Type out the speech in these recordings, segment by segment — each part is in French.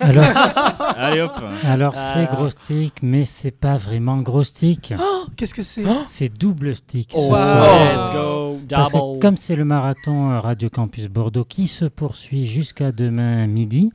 Alors, Allez hop alors Ah. c'est gros stick, mais c'est pas vraiment gros stick. Oh, Qu'est-ce que c'est? C'est double stick. Oh, ce soir. Let's go, Parce que comme c'est le marathon euh, Radio Campus Bordeaux qui se poursuit jusqu'à demain midi,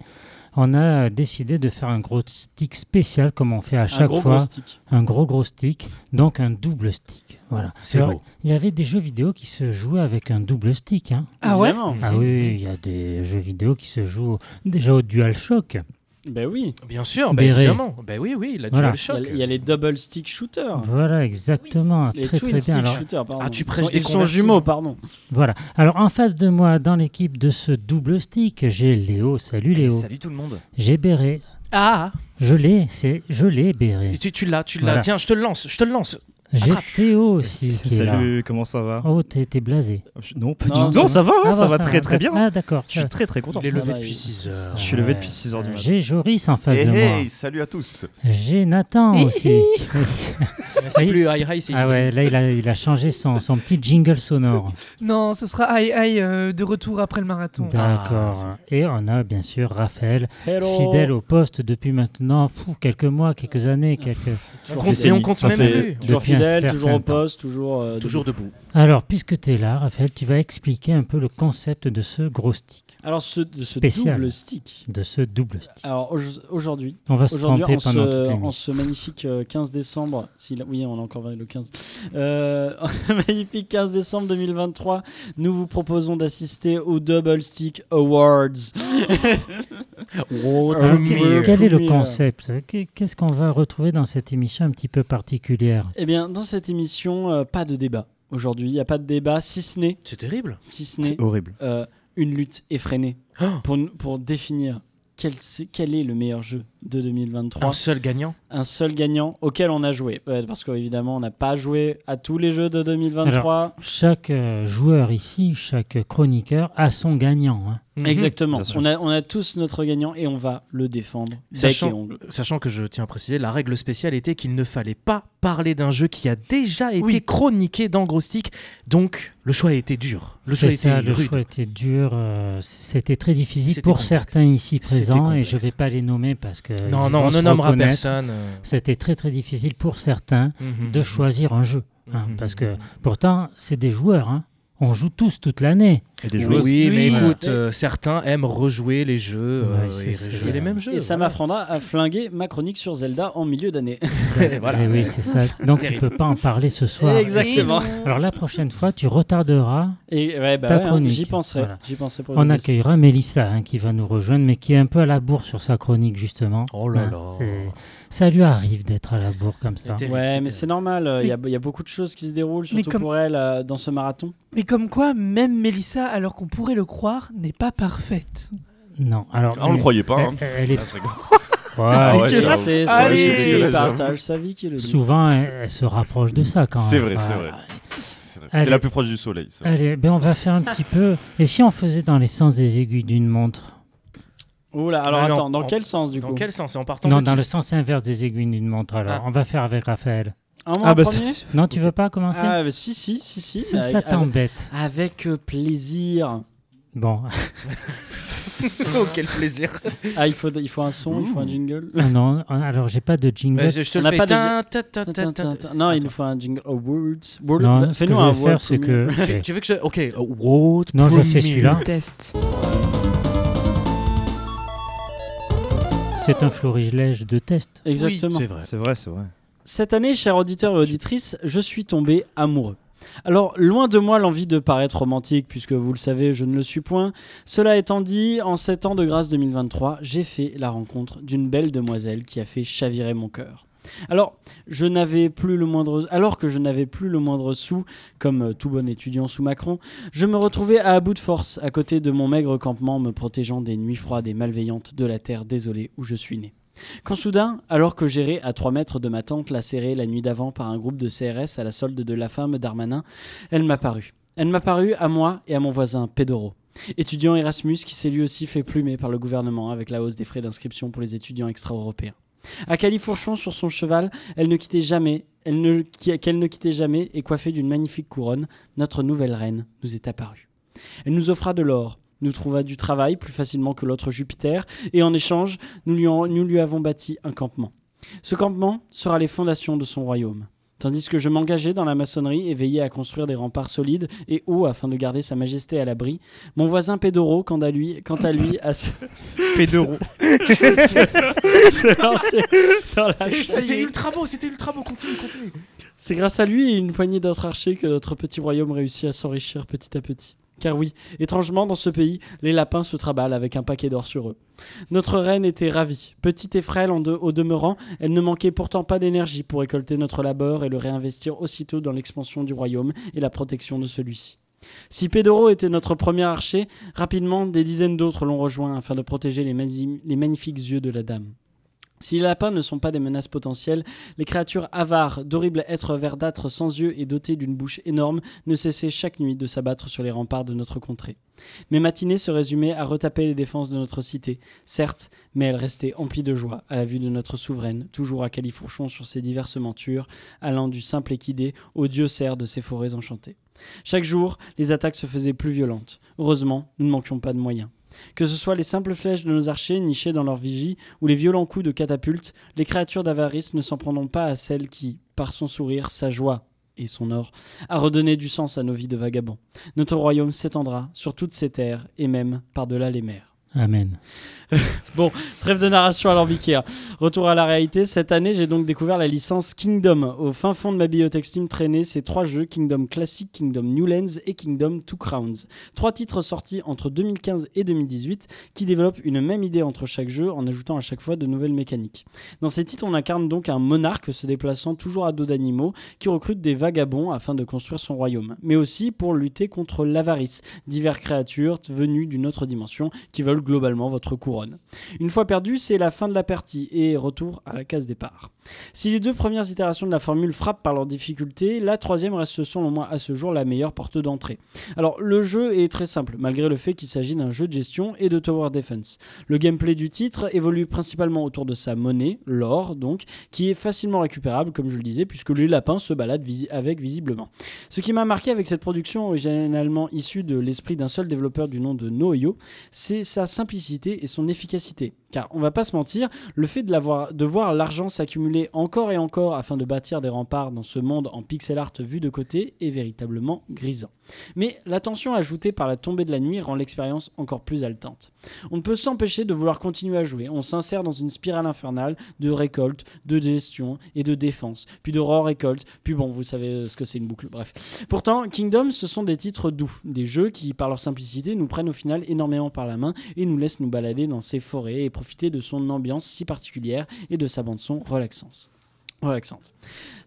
on a décidé de faire un gros stick spécial comme on fait à un chaque gros fois. gros stick. Un gros gros stick, donc un double stick. Voilà. C'est beau. Il y avait des jeux vidéo qui se jouaient avec un double stick. hein. Ah ouais? Ah oui, il y a des jeux vidéo qui se jouent déjà au DualShock. Ben oui. Bien sûr, bah Béret. évidemment. Bah oui, oui, la Voilà. Il y, DualShock. a, il y a les double stick shooters. Voilà, exactement. Les très twin très stick bien. Alors, shooters, pardon. Ah, tu prêches des sont jumeaux, pardon. voilà. Alors en face de moi, dans l'équipe de ce double stick, j'ai Léo. Salut Léo. salut tout le monde. J'ai Béré. Ah, Je l'ai, c'est je l'ai Béré. tu, tu l'as, tu l'as. Voilà. Tiens, je te le lance, je te le lance. J'ai. Théo aussi qui est là. Salut, comment ça va Oh, t'es t'es blasé. Non, pas Non, du tout. ça Non, ça va, Ah, ça bon, va très très bien. Ah d'accord. Je suis très très content. Il est levé va, depuis il- 6 heures. Je suis levé Ouais. depuis 6 heures du matin. J'ai Joris en face Hey, de moi. hey, salut à tous. J'ai Nathan aussi. C'est Oui. plus high high, c'est ah ouais, là il a, il a changé son, son petit jingle sonore. Non, ce sera aïe aïe euh, de retour après le marathon. D'accord. Ah, Et on a bien sûr Raphaël, Hello. fidèle au poste depuis maintenant quelques mois, quelques années, quelques. Compte- fidèle. et on compte Ça même fait- plus. Toujours Depuis un fidèle, toujours au temps. poste, toujours. euh, Toujours debout. debout. Alors, puisque tu es là, Raphaël, tu vas expliquer un peu le concept de ce gros stick, Alors, ce, de ce Spécial. double stick. de ce double stick. Alors, au- aujourd'hui, On va se tromper en, pendant toute ce, en l'émission. ce magnifique euh, 15 décembre, si oui, on a encore le 15, euh, en ce magnifique 15 décembre 2023, nous vous proposons d'assister au Double Stick Awards. Premiere. quel, quel est le concept? Qu'est- Qu'est-ce qu'on va retrouver dans cette émission un petit peu particulière? Eh bien, dans cette émission, euh, pas de débat. Aujourd'hui, il n'y a pas de débat, si ce n'est, C'est terrible. si ce n'est Horrible. euh, une lutte effrénée Oh. pour, pour définir quel, c'est- quel est le meilleur jeu de 2023. Un seul gagnant. un seul gagnant auquel on a joué. Ouais, parce qu'évidemment, on n'a pas joué à tous les jeux de 2023. Chaque euh, joueur ici, chaque chroniqueur a son gagnant. hein. Mhm. Exactement. On a, on a tous notre gagnant et on va le défendre. bec Sachant- et ongles. Sachant que je tiens à préciser, la règle spéciale était qu'il ne fallait pas parler d'un jeu qui a déjà été Oui. chroniqué dans Gros Stick. Donc, le choix a été dur. Le choix a C'est été ça, le rude. choix était dur. euh, C'était très difficile pour complexe. certains ici présents et je ne vais pas les nommer parce que. Non, non, on ne nommera personne. euh, C'était très très difficile pour certains mhm, de mhm. choisir un jeu. hein. Parce que pourtant, c'est des joueurs. hein. On joue tous toute l'année. Et des Oui, joueuses. mais Oui. écoute, euh, certains aiment rejouer les jeux euh, Ouais, c'est- et rejouer les mêmes jeux. Et ça voilà. m'apprendra à flinguer ma chronique sur Zelda en milieu d'année. Voilà. Oui, c'est ça. Donc tu Terrible. peux pas en parler ce soir. Exactement. Alors la prochaine fois, tu retarderas. Et ouais, bah Ta ouais, hein, chronique. j'y penserai. Voilà. J'y penserai pour le On accueillera Mélissa hein, qui va nous rejoindre, mais qui est un peu à la bourre sur sa chronique justement. Oh là là. Ça lui arrive d'être à la bourre comme ça. C'était- Ouais, mais c'est normal. euh, Il y, a, y a beaucoup de choses qui se déroulent, surtout comme- pour elle, euh, dans ce marathon. Mais comme quoi, même Mélissa, alors qu'on pourrait le croire, n'est pas parfaite. Non, alors. Ah, on le croyait pas. hein. Elle, elle est. Ah, je rigole. Ouais, ouais, dégueulasse. j'avoue. C'est Allez. celui qui J'avoue. partage sa vie qui le dit. souvent, elle, elle se rapproche de ça quand même. C'est vrai, c'est vrai. C'est vrai. Allez. C'est la plus proche du soleil. Allez, ben on va faire un petit peu. Et si on faisait dans les sens des aiguilles d'une montre? Oula, alors Ah non, attends, dans en- quel sens du Dans coup? quel sens? En partant Non, de dans qui le sens inverse des aiguilles d'une montre. Alors, Ah. on va faire avec Raphaël. Un mois Ah, en bah, premier Non, tu veux pas commencer Ah, bah, si, si, si, si. Ça, avec- ça t'embête. avec, euh, plaisir. Bon, Oh, quel plaisir. Ah, il faut, il faut un son, il faut un jingle. non, alors j'ai pas de jingle. Vas-y, je te On le n'a fais. pas de- Tin, ta, ta, ta, ta, ta. Non, il nous faut un jingle. Oh, words. Word- Non, ce que Fais-nous je un vais faire, word c'est que. Tu, tu veux que je. Ok. euh, World Non, je fais celui-là. Test. C'est un florilège de test. Exactement. C'est vrai. C'est vrai, c'est vrai. Cette année, chers auditeurs et auditrices, je suis tombé amoureux. Alors, loin de moi l'envie de paraître romantique, puisque vous le savez, je ne le suis point. Cela étant dit, en 7 ans de grâce 2023, j'ai fait la rencontre d'une belle demoiselle qui a fait chavirer mon cœur. Alors, je n'avais plus le moindre, alors que je n'avais plus le moindre sou, comme euh, tout bon étudiant sous Macron, je me retrouvais à bout de force, à côté de mon maigre campement, me protégeant des nuits froides et malveillantes de la terre désolée où je suis né. Quand soudain, alors que j'errais à 3 mètres de ma tente lacérée la nuit d'avant par un groupe de CRS à la solde de la femme d'Armanin, elle m'a paru. Elle m'a paru à moi et à mon voisin Pedoro. Étudiant Erasmus qui s'est lui aussi fait plumer par le gouvernement avec la hausse des frais d'inscription pour les étudiants extra-européens. À califourchon sur son cheval, elle ne quittait jamais, elle ne, qu'elle ne quittait jamais et coiffée d'une magnifique couronne, notre nouvelle reine nous est apparue. Elle nous offra de l'or, nous trouva du travail plus facilement que l'autre Jupiter, et en échange, nous lui, en- nous lui avons bâti un campement. Ce campement sera les fondations de son royaume. Tandis que je m'engageais dans la maçonnerie et veillais à construire des remparts solides et hauts afin de garder sa majesté à l'abri, mon voisin Pedoro, quant à lui, quant à lui a se, Pédoro. se lancer dans la C'était ultra beau, c'était ultra beau, continue, continue. C'est grâce à lui et une poignée d'autres archers que notre petit royaume réussit à s'enrichir petit à petit. Car oui, étrangement dans ce pays, les lapins se traballent avec un paquet d'or sur eux. Notre reine était ravie. Petite et frêle au demeurant, elle ne manquait pourtant pas d'énergie pour récolter notre labeur et le réinvestir aussitôt dans l'expansion du royaume et la protection de celui-ci. Si Pedoro était notre premier archer, rapidement des dizaines d'autres l'ont rejoint afin de protéger les magnifiques yeux de la dame. Si les lapins ne sont pas des menaces potentielles, les créatures avares, d'horribles êtres verdâtres sans yeux et dotés d'une bouche énorme, ne cessaient chaque nuit de s'abattre sur les remparts de notre contrée. Mes matinées se résumaient à retaper les défenses de notre cité, certes, mais elles restaient emplies de joie à la vue de notre souveraine, toujours à califourchon sur ses diverses montures, allant du simple équidé au dieu cerf de ses forêts enchantées. Chaque jour, les attaques se faisaient plus violentes. Heureusement, nous ne manquions pas de moyens. Que ce soit les simples flèches de nos archers nichés dans leur vigie ou les violents coups de catapulte, les créatures d'avarice ne s'en prendront pas à celle qui, par son sourire, sa joie et son or, a redonné du sens à nos vies de vagabonds. Notre royaume s'étendra sur toutes ces terres et même par-delà les mers. Amen. Trêve de narration alambiquée. hein. Retour à la réalité. Cette année, j'ai donc découvert la licence Kingdom. Au fin fond de ma bibliothèque Steam traînaient ces trois jeux Kingdom Classic, Kingdom New Lands et Kingdom Two Crowns. Trois titres sortis entre 2015 et 2018 qui développent une même idée entre chaque jeu en ajoutant à chaque fois de nouvelles mécaniques. Dans ces titres, on incarne donc un monarque se déplaçant toujours à dos d'animaux qui recrute des vagabonds afin de construire son royaume, mais aussi pour lutter contre l'avarice, diverses créatures venues d'une autre dimension qui veulent globalement votre couronne. Une fois perdu, c'est la fin de la partie et retour à la case départ. Si les deux premières itérations de la formule frappent par leur difficulté, la troisième reste selon moi à ce jour la meilleure porte d'entrée. Alors le jeu est très simple, malgré le fait qu'il s'agit d'un jeu de gestion et de tower defense. Le gameplay du titre évolue principalement autour de sa monnaie, l'or donc, qui est facilement récupérable comme je le disais, puisque les lapins se baladent avec visiblement. Ce qui m'a marqué avec cette production originalement issue de l'esprit d'un seul développeur du nom de Noyo, c'est sa simplicité et son efficacité. Car on va pas se mentir, le fait de, voir l'argent s'accumuler encore et encore afin de bâtir des remparts dans ce monde en pixel art vu de côté est véritablement grisant. Mais la tension ajoutée par la tombée de la nuit rend l'expérience encore plus haletante. On ne peut s'empêcher de vouloir continuer à jouer. On s'insère dans une spirale infernale de récolte, de gestion et de défense, puis de re-récolte, puis bon, vous savez ce que c'est une boucle, bref. Pourtant, Kingdom, ce sont des titres doux, des jeux qui, par leur simplicité, nous prennent au final énormément par la main et nous laissent nous balader dans ces forêts et de son ambiance si particulière et de sa bande-son relaxante. Relaxante.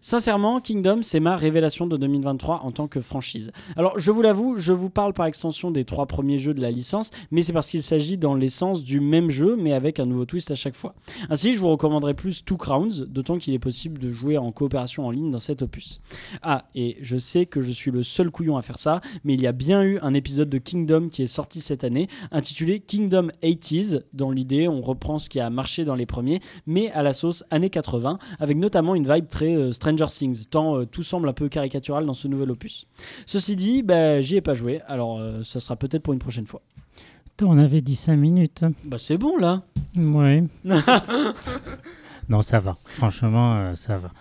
Sincèrement, Kingdom, c'est ma révélation de 2023 en tant que franchise. Alors, je vous l'avoue, je vous parle par extension des trois premiers jeux de la licence, mais c'est parce qu'il s'agit dans l'essence du même jeu, mais avec un nouveau twist à chaque fois. Ainsi, je vous recommanderais plus Two Crowns, d'autant qu'il est possible de jouer en coopération en ligne dans cet opus. Ah, et je sais que je suis le seul couillon à faire ça, mais il y a bien eu un épisode de Kingdom qui est sorti cette année, intitulé Kingdom 80s. Dans l'idée, on reprend ce qui a marché dans les premiers, mais à la sauce années 80, avec notamment une vibe très euh, Stranger Things, tant euh, tout semble un peu caricatural dans ce nouvel opus. Ceci dit, bah, j'y ai pas joué, alors euh, ça sera peut-être pour une prochaine fois. On avait dit 5 minutes. Bah c'est bon là Oui. non, ça va. Franchement, euh, ça va.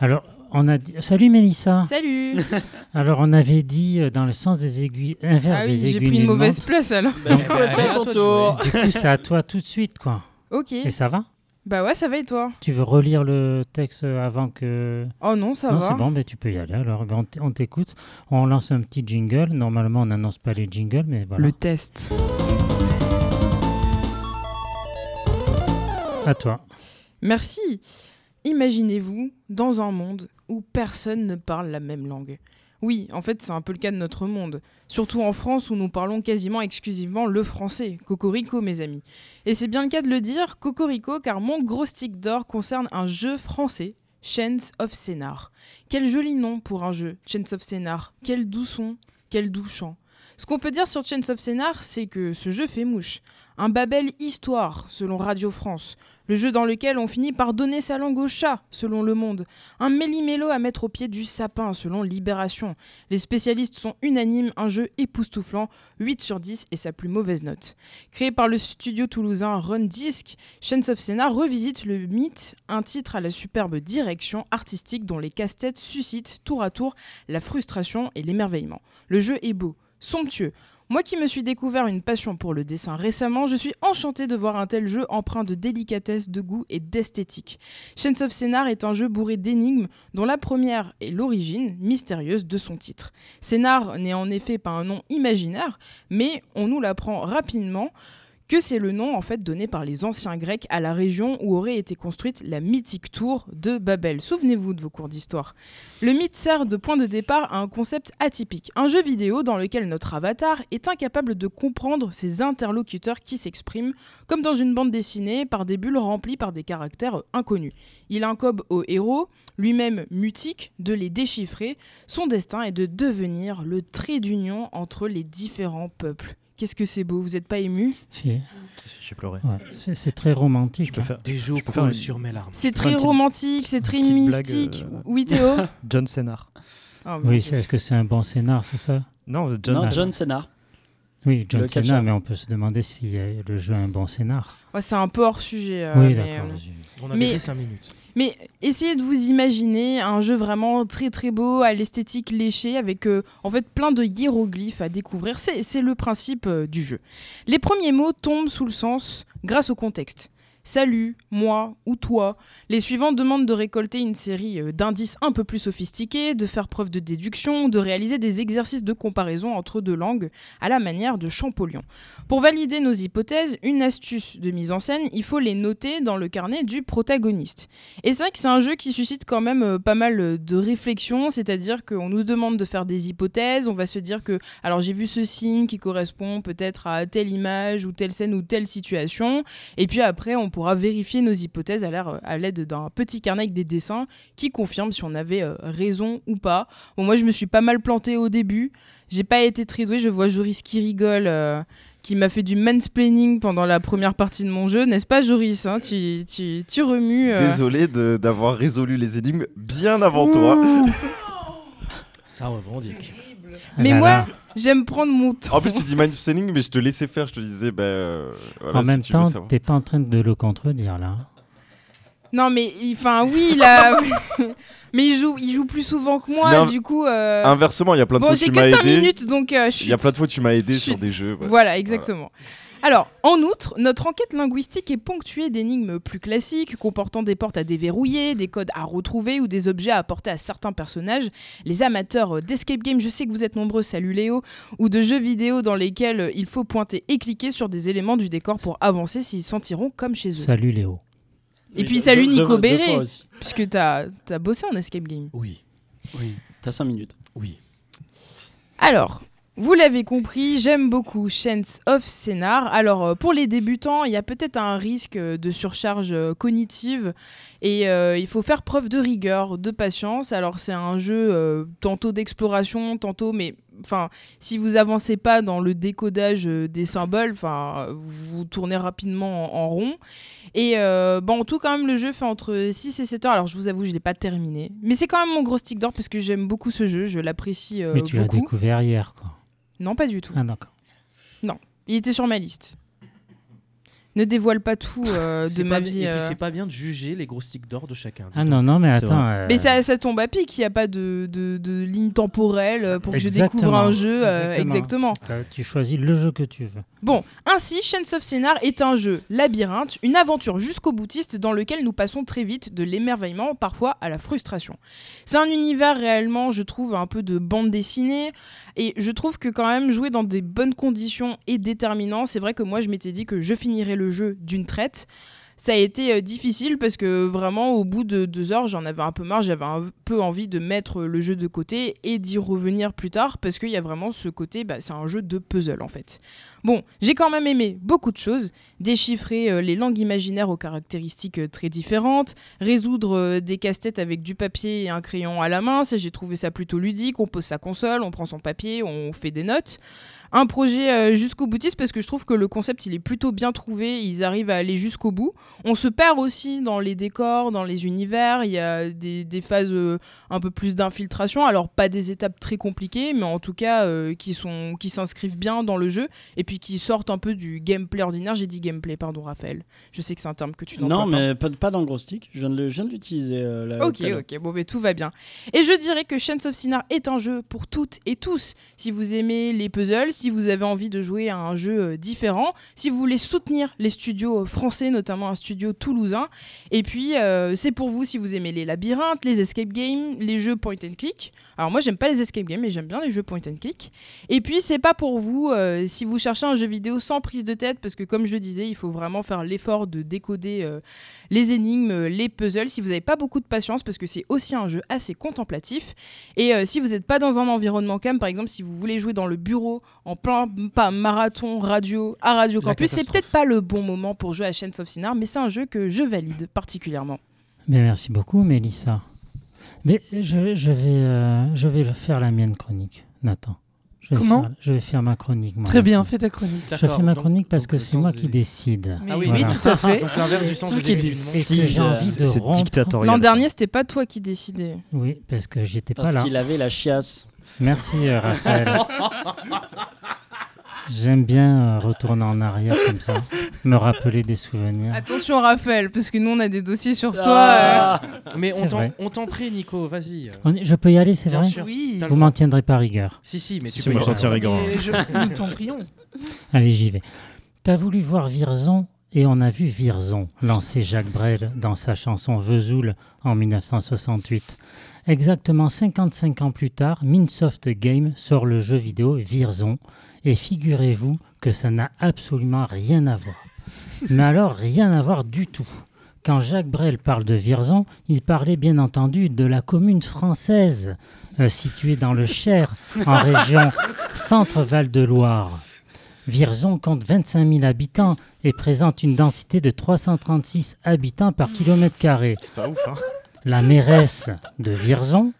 Alors, on a dit... Salut Mélissa. Salut Alors, on avait dit euh, dans le sens des aiguilles, inverse Ah oui, des j'ai aiguilles pris une mauvaise montre. place alors. Bah, du coup, c'est à ton tour Du coup, c'est à toi tout de suite, quoi. Ok. Et ça va? Bah ouais, ça va et toi? Tu veux relire le texte avant que... Oh non, ça non, va. c'est bon, ben, tu peux y aller. Alors, t- on t'écoute. On lance un petit jingle. Normalement, on n'annonce pas les jingles, mais voilà. Le test. À toi. Merci. Imaginez-vous dans un monde où personne ne parle la même langue. Oui, en fait, c'est un peu le cas de notre monde. Surtout en France où nous parlons quasiment exclusivement le français. Cocorico, mes amis. Et c'est bien le cas de le dire, Cocorico, car mon gros stick d'or concerne un jeu français, Chance of Scénar. Quel joli nom pour un jeu, Chance of Scénar. Quel doux son, quel doux chant. Ce qu'on peut dire sur Chance of Scénar, c'est que ce jeu fait mouche. Un Babel histoire, selon Radio France. Le jeu dans lequel on finit par donner sa langue au chat, selon Le Monde. Un méli-mélo à mettre au pied du sapin, selon Libération. Les spécialistes sont unanimes, un jeu époustouflant, 8 sur 10 et sa plus mauvaise note. Créé par le studio toulousain Run Disc, Chance of Scénar revisite le mythe, un titre à la superbe direction artistique dont les casse-têtes suscitent tour à tour la frustration et l'émerveillement. Le jeu est beau, somptueux. Moi qui me suis découvert une passion pour le dessin récemment, je suis enchanté de voir un tel jeu empreint de délicatesse, de goût et d'esthétique. Chance of Scénar est un jeu bourré d'énigmes dont la première est l'origine mystérieuse de son titre. Scénar n'est en effet pas un nom imaginaire, mais on nous l'apprend rapidement que c'est le nom en fait donné par les anciens Grecs à la région où aurait été construite la mythique tour de Babel. Souvenez-vous de vos cours d'histoire. Le mythe sert de point de départ à un concept atypique, un jeu vidéo dans lequel notre avatar est incapable de comprendre ses interlocuteurs qui s'expriment, comme dans une bande dessinée, par des bulles remplies par des caractères inconnus. Il incombe au héros, lui-même mutique, de les déchiffrer. Son destin est de devenir le trait d'union entre les différents peuples. Qu'est-ce que c'est beau, vous n'êtes pas ému Si, J'ai pleuré. ouais, c'est très romantique. Je peux hein. faire Des jours une- sur mes larmes. C'est très romantique, c'est très blague, mystique. euh, Oui Théo John Sénard. Bon. Oui, c'est- est-ce que c'est un bon scénar, c'est ça? Non, John Non, Sénard. John. Oui, John Le Cena, catcheur. mais on peut se demander si le jeu a un bon scénar. Ouais, c'est un peu hors sujet. euh, oui, mais, d'accord. euh, vas-y. On avait Mais- dit 5 minutes. Mais essayez de vous imaginer un jeu vraiment très très beau, à l'esthétique léchée, avec euh, fait plein de hiéroglyphes à découvrir. C'est c'est le principe euh, du jeu. Les premiers mots tombent sous le sens grâce au contexte. Salut, moi ou toi. Les suivants demandent de récolter une série euh, d'indices un peu plus sophistiqués, de faire preuve de déduction, de réaliser des exercices de comparaison entre deux langues à la manière de Champollion. Pour valider nos hypothèses, une astuce de mise en scène, il faut les noter dans le carnet du protagoniste. Et c'est vrai que c'est un jeu qui suscite quand même euh, pas mal euh, de réflexions, c'est-à-dire qu'on nous demande de faire des hypothèses, on va se dire que, alors j'ai vu ce signe qui correspond peut-être à telle image ou telle scène ou telle situation, et puis après on pourra vérifier nos hypothèses à l'air- à l'aide d'un petit carnet avec des dessins qui confirment si on avait euh, raison ou pas. Bon, moi je me suis pas mal planté au début, j'ai pas été très doué, je vois Joris qui rigole. euh, qui m'a fait du mansplaining pendant la première partie de mon jeu, n'est-ce pas Joris hein? Tu, tu, tu remues. euh, Désolé de- d'avoir résolu les énigmes bien avant toi. Ça revendique. Ah Mais là moi, là. j'aime prendre mon temps. En plus, tu dis mindspinning, mais je te laissais faire. Je te disais, ben. euh, voilà, en si même tu temps, t'es pas en train de le contredire là. Non, mais enfin, oui, là. mais il joue, il joue plus souvent que moi, un- du coup. euh, Inversement, il y a plein de Bon, fois j'ai tu que m'as 5 aidé. minutes, donc euh, Il y a plein de fois tu m'as aidé Chut. sur des jeux. ouais. Voilà, exactement. Alors, en outre, notre enquête linguistique est ponctuée d'énigmes plus classiques, comportant des portes à déverrouiller, des codes à retrouver ou des objets à apporter à certains personnages. Les amateurs d'escape game, je sais que vous êtes nombreux, salut Léo, ou de jeux vidéo dans lesquels il faut pointer et cliquer sur des éléments du décor pour avancer s'ils se sentiront comme chez eux. Salut Léo. Et Oui, puis salut Nico fois aussi. Puisque t'as as bossé en escape game. Oui, Oui, t'as 5 minutes. oui. Alors, vous l'avez compris, j'aime beaucoup Chance of Scénar. Alors, euh, pour les débutants, il y a peut-être un risque euh, de surcharge euh, cognitive et euh, il faut faire preuve de rigueur, de patience. Alors, c'est un jeu euh, tantôt d'exploration, tantôt, mais enfin, si vous avancez pas dans le décodage des symboles, enfin, vous tournez rapidement en, en rond. Et euh, bon, en tout, quand même, le jeu fait entre 6 et 7 heures. Alors, je vous avoue, je l'ai pas terminé. Mais c'est quand même mon gros stick d'or parce que j'aime beaucoup ce jeu, je l'apprécie Mais tu l'as découvert hier, quoi. Non, pas du tout. Ah d'accord. Il était sur ma liste. Ne dévoile pas tout euh, de ma vie. Et puis euh. c'est pas bien de juger les gros sticks d'or de chacun. Ah donc. non, non, mais attends. euh, Mais ça, ça tombe à pic, il n'y a pas de, de, de ligne temporelle pour que je découvre un jeu. euh, exactement. T'as- Tu choisis le jeu que tu veux. Bon, ainsi, Chance of Scénar est un jeu labyrinthe, une aventure jusqu'au boutiste dans lequel nous passons très vite de l'émerveillement, parfois à la frustration. C'est un univers réellement, je trouve, un peu de bande dessinée, et je trouve que quand même jouer dans des bonnes conditions est déterminant. C'est vrai que moi, je m'étais dit que je finirais le jeu d'une traite. ça a été euh, difficile parce que vraiment au bout de deux heures j'en avais un peu marre, j'avais un peu envie de mettre le jeu de côté et d'y revenir plus tard parce qu'il y a vraiment ce côté, bah, c'est un jeu de puzzle en fait. Bon, j'ai quand même aimé beaucoup de choses, déchiffrer euh, les langues imaginaires aux caractéristiques euh, très différentes, résoudre euh, des casse-têtes avec du papier et un crayon à la main, j'ai trouvé ça plutôt ludique, on pose sa console, on prend son papier, on fait des notes. Un projet jusqu'au boutiste parce que je trouve que le concept il est plutôt bien trouvé, ils arrivent à aller jusqu'au bout. On se perd aussi dans les décors, dans les univers, il y a des, phases un peu plus d'infiltration, alors pas des étapes très compliquées, mais en tout cas qui qui s'inscrivent bien dans le jeu puis qui sortent un peu du gameplay ordinaire. J'ai dit gameplay, pardon Raphaël. Je sais que c'est un terme que tu Non, pas. mais pas, pas dans le gros stick. Je viens de l'utiliser. euh, là, Ok, ok, bon, mais tout va bien. Et je dirais que Chains of Sinar est un jeu pour toutes et tous. Si vous aimez les puzzles, si vous avez envie de jouer à un jeu euh, différent, si vous voulez soutenir les studios euh, français, notamment un studio toulousain. Et puis, euh, c'est pour vous si vous aimez les labyrinthes, les escape games, les jeux point and click. Alors, moi, j'aime pas les escape games, mais j'aime bien les jeux point and click. Et puis, c'est pas pour vous euh, si vous cherchez un jeu vidéo sans prise de tête, parce que, comme je disais, il faut vraiment faire l'effort de décoder. euh, les énigmes, euh, les puzzles, si vous n'avez pas beaucoup de patience, parce que c'est aussi un jeu assez contemplatif. Et euh, si vous n'êtes pas dans un environnement calme, par exemple, si vous voulez jouer dans le bureau en plein pas, marathon radio à Radio Campus, c'est peut-être pas le bon moment pour jouer à Chains of Sinar, mais c'est un jeu que je valide particulièrement. Mais merci beaucoup, Mélissa. Mais je, je vais, euh, je vais faire la mienne chronique, Nathan. Je vais Comment faire- Je vais faire ma chronique. moi, Très bien, fais ta chronique. Je fais ma donc- chronique parce donc que c'est moi des- qui décide. Ah oui, oui, Voilà. tout à fait. Donc l'inverse du sens qui que j'ai envie de rompre. dictatorial. L'an dernier, c'était pas toi qui décidais. Oui, parce que j'étais pas Parce là. qu'il avait la chiasse. Merci, euh, Raphaël. J'aime bien euh, retourner en arrière comme ça, me rappeler des souvenirs. Attention, Raphaël, parce que nous, on a des dossiers sur toi. Ah. Mais on t'en- prie, Nico, vas-y. euh. Je peux y aller, c'est vrai sûr. Oui, Vous m'en tiendrez pas rigueur. Si, si, mais tu Si, peux aller. tiens rigueur. mais je- nous t'en prions. Allez, j'y vais. T'as voulu voir Virzon et on a vu Virzon, lancer Jacques Brel dans sa chanson Vesoul en 1968. Exactement 55 ans plus tard, Minsoft Game sort le jeu vidéo Virzon et figurez-vous que ça n'a absolument rien à voir. Mais alors rien à voir du tout. Quand Jacques Brel parle de Virzon, il parlait bien entendu de la commune française euh, située dans le Cher, en région Centre-Val de Loire. Virzon compte 25 000 habitants et présente une densité de 336 habitants par kilomètre carré. C'est pas ouf, hein La mairesse de Virzon,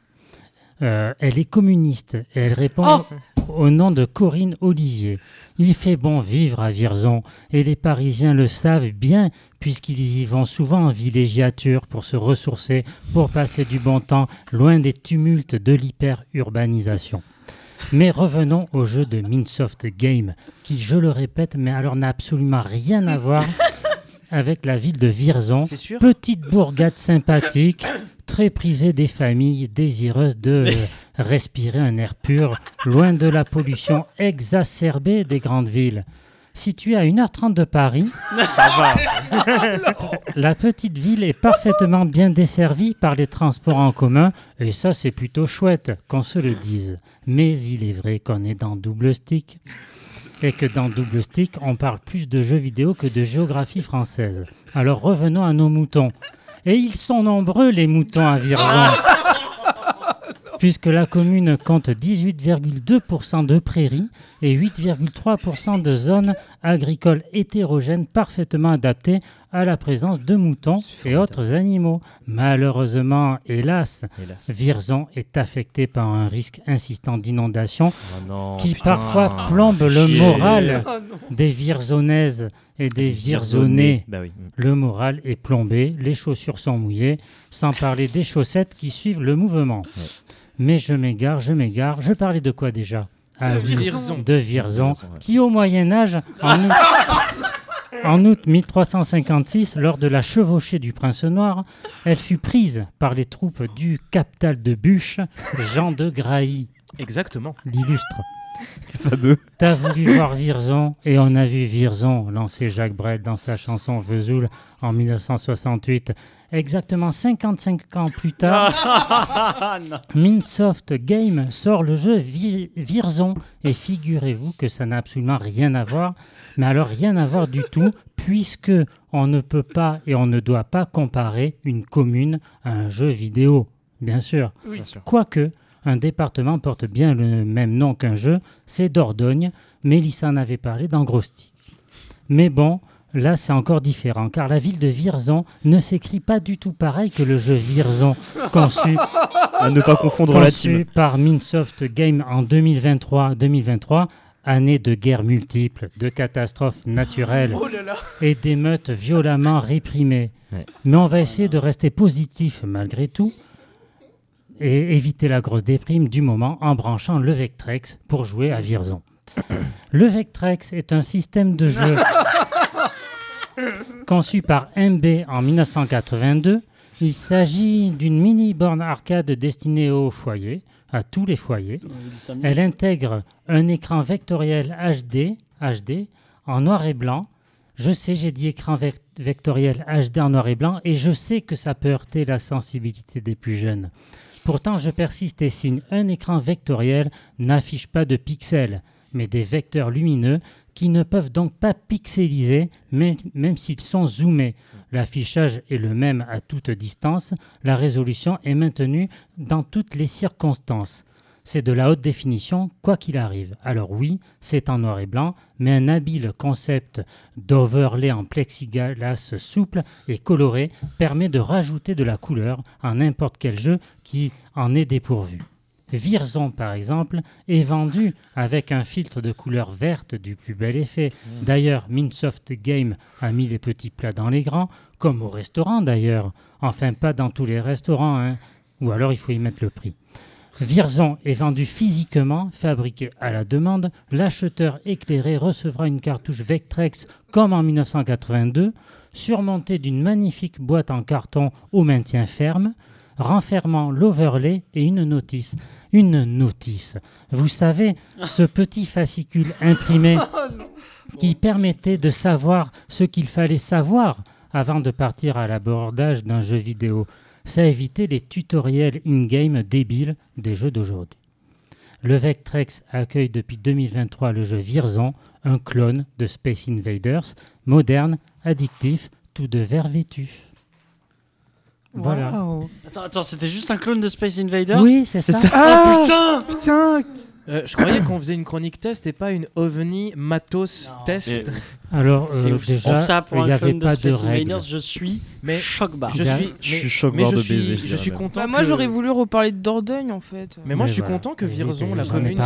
euh, elle est communiste et elle répond au nom de Corinne Olivier. Il fait bon vivre à Virzon et les Parisiens le savent bien puisqu'ils y vont souvent en villégiature pour se ressourcer, pour passer du bon temps loin des tumultes de l'hyper-urbanisation. Mais revenons au jeu de Minsoft Game, qui, je le répète, mais alors n'a absolument rien à voir avec la ville de Virzon, petite bourgade sympathique, très prisée des familles désireuses de euh, respirer un air pur, loin de la pollution exacerbée des grandes villes. Située à 1h30 de Paris, la petite ville est parfaitement bien desservie par les transports en commun, et ça c'est plutôt chouette, qu'on se le dise. Mais il est vrai qu'on est dans double stick, et que dans double stick, on parle plus de jeux vidéo que de géographie française. Alors revenons à nos moutons. Et ils sont nombreux les moutons à Virzon. Puisque la commune compte 18,2% de prairies et 8,3% de zones agricoles hétérogènes parfaitement adaptées à la présence de moutons et autres animaux. Malheureusement, hélas, Hélas. Virzon est affecté par un risque insistant d'inondation Oh qui putain. parfois plombe le chier. moral Oh des Virzonaises et des Virzonnais. Bah oui. Le moral est plombé, les chaussures sont mouillées, sans parler des chaussettes qui suivent le mouvement. Ouais. Mais je m'égare, je m'égare. Je parlais de quoi déjà? Ah oui, Virzon. de Virzon, qui au Moyen Âge, en août, en août 1356, lors de la chevauchée du Prince Noir, elle fut prise par les troupes du captal de Bûche, Jean de Grailly, Exactement. l'illustre. fameux. T'as voulu voir Virzon et on a vu Virzon lancer Jacques Brel dans sa chanson Vesoul en 1968. Exactement 55 ans plus tard, Minsoft Game sort le jeu Vi- Virzon. Et figurez-vous que ça n'a absolument rien à voir, mais alors rien à voir du tout, puisque on ne peut pas et on ne doit pas comparer une commune à un jeu vidéo, bien sûr. Sûr. Quoique, un département porte bien le même nom qu'un jeu, c'est Dordogne. Mélissa en avait parlé dans Grosty. Mais bon, là c'est encore différent, car la ville de Virzon ne s'écrit pas du tout pareil que le jeu Virzon, conçu, À ne pas confondre la team. par Minsoft Game en 2023-2023, année de guerres multiples, de catastrophes naturelles Oh là là et d'émeutes violemment réprimées. Ouais. Mais on va essayer de rester positif malgré tout et éviter la grosse déprime du moment en branchant le Vectrex pour jouer à Virzon. Le Vectrex est un système de jeu conçu par MB en 1982. Il s'agit d'une mini-borne arcade destinée aux foyers, à tous les foyers. Elle intègre un écran vectoriel HD, HD en noir et blanc. Je sais, j'ai dit écran vec- vectoriel HD en noir et blanc et je sais que ça peut heurter la sensibilité des plus jeunes. Pourtant, je persiste et signe un écran vectoriel n'affiche pas de pixels, mais des vecteurs lumineux qui ne peuvent donc pas pixeliser même, même s'ils sont zoomés. L'affichage est le même à toute distance, la résolution est maintenue dans toutes les circonstances. C'est de la haute définition, quoi qu'il arrive. Alors oui, c'est en noir et blanc, mais un habile concept d'overlay en plexiglas souple et coloré permet de rajouter de la couleur à n'importe quel jeu qui en est dépourvu. Virzon, par exemple, est vendu avec un filtre de couleur verte du plus bel effet. D'ailleurs, Minsoft Game a mis les petits plats dans les grands, comme au restaurant d'ailleurs. Enfin, pas dans tous les restaurants, hein. ou alors il faut y mettre le prix. Virzon est vendu physiquement, fabriqué à la demande. L'acheteur éclairé recevra une cartouche Vectrex comme en 1982, surmontée d'une magnifique boîte en carton au maintien ferme, renfermant l'overlay et une notice. Une notice. Vous savez, ce petit fascicule imprimé qui permettait de savoir ce qu'il fallait savoir avant de partir à l'abordage d'un jeu vidéo. Ça évitait les tutoriels in-game débiles des jeux d'aujourd'hui. Le Vectrex accueille depuis 2023 le jeu Virzon, un clone de Space Invaders, moderne, addictif, tout de verre vêtu. Voilà. Attends, attends, c'était juste un clone de Space Invaders Oui, c'est ça. Ah Putain putain Euh, je croyais qu'on faisait une chronique test et pas une ovni matos Non. test. Alors, euh, ouf. déjà, Pour ça, pour un clone de pas de Space. Invaders, je suis Mais choc barre. je suis, je suis choc barre je de suis, baiser, je je dirais suis même. contant. Bah, moi, que- j'aurais voulu reparler de Dordogne en fait. Mais moi, je suis voilà. content que Virzon, la commune,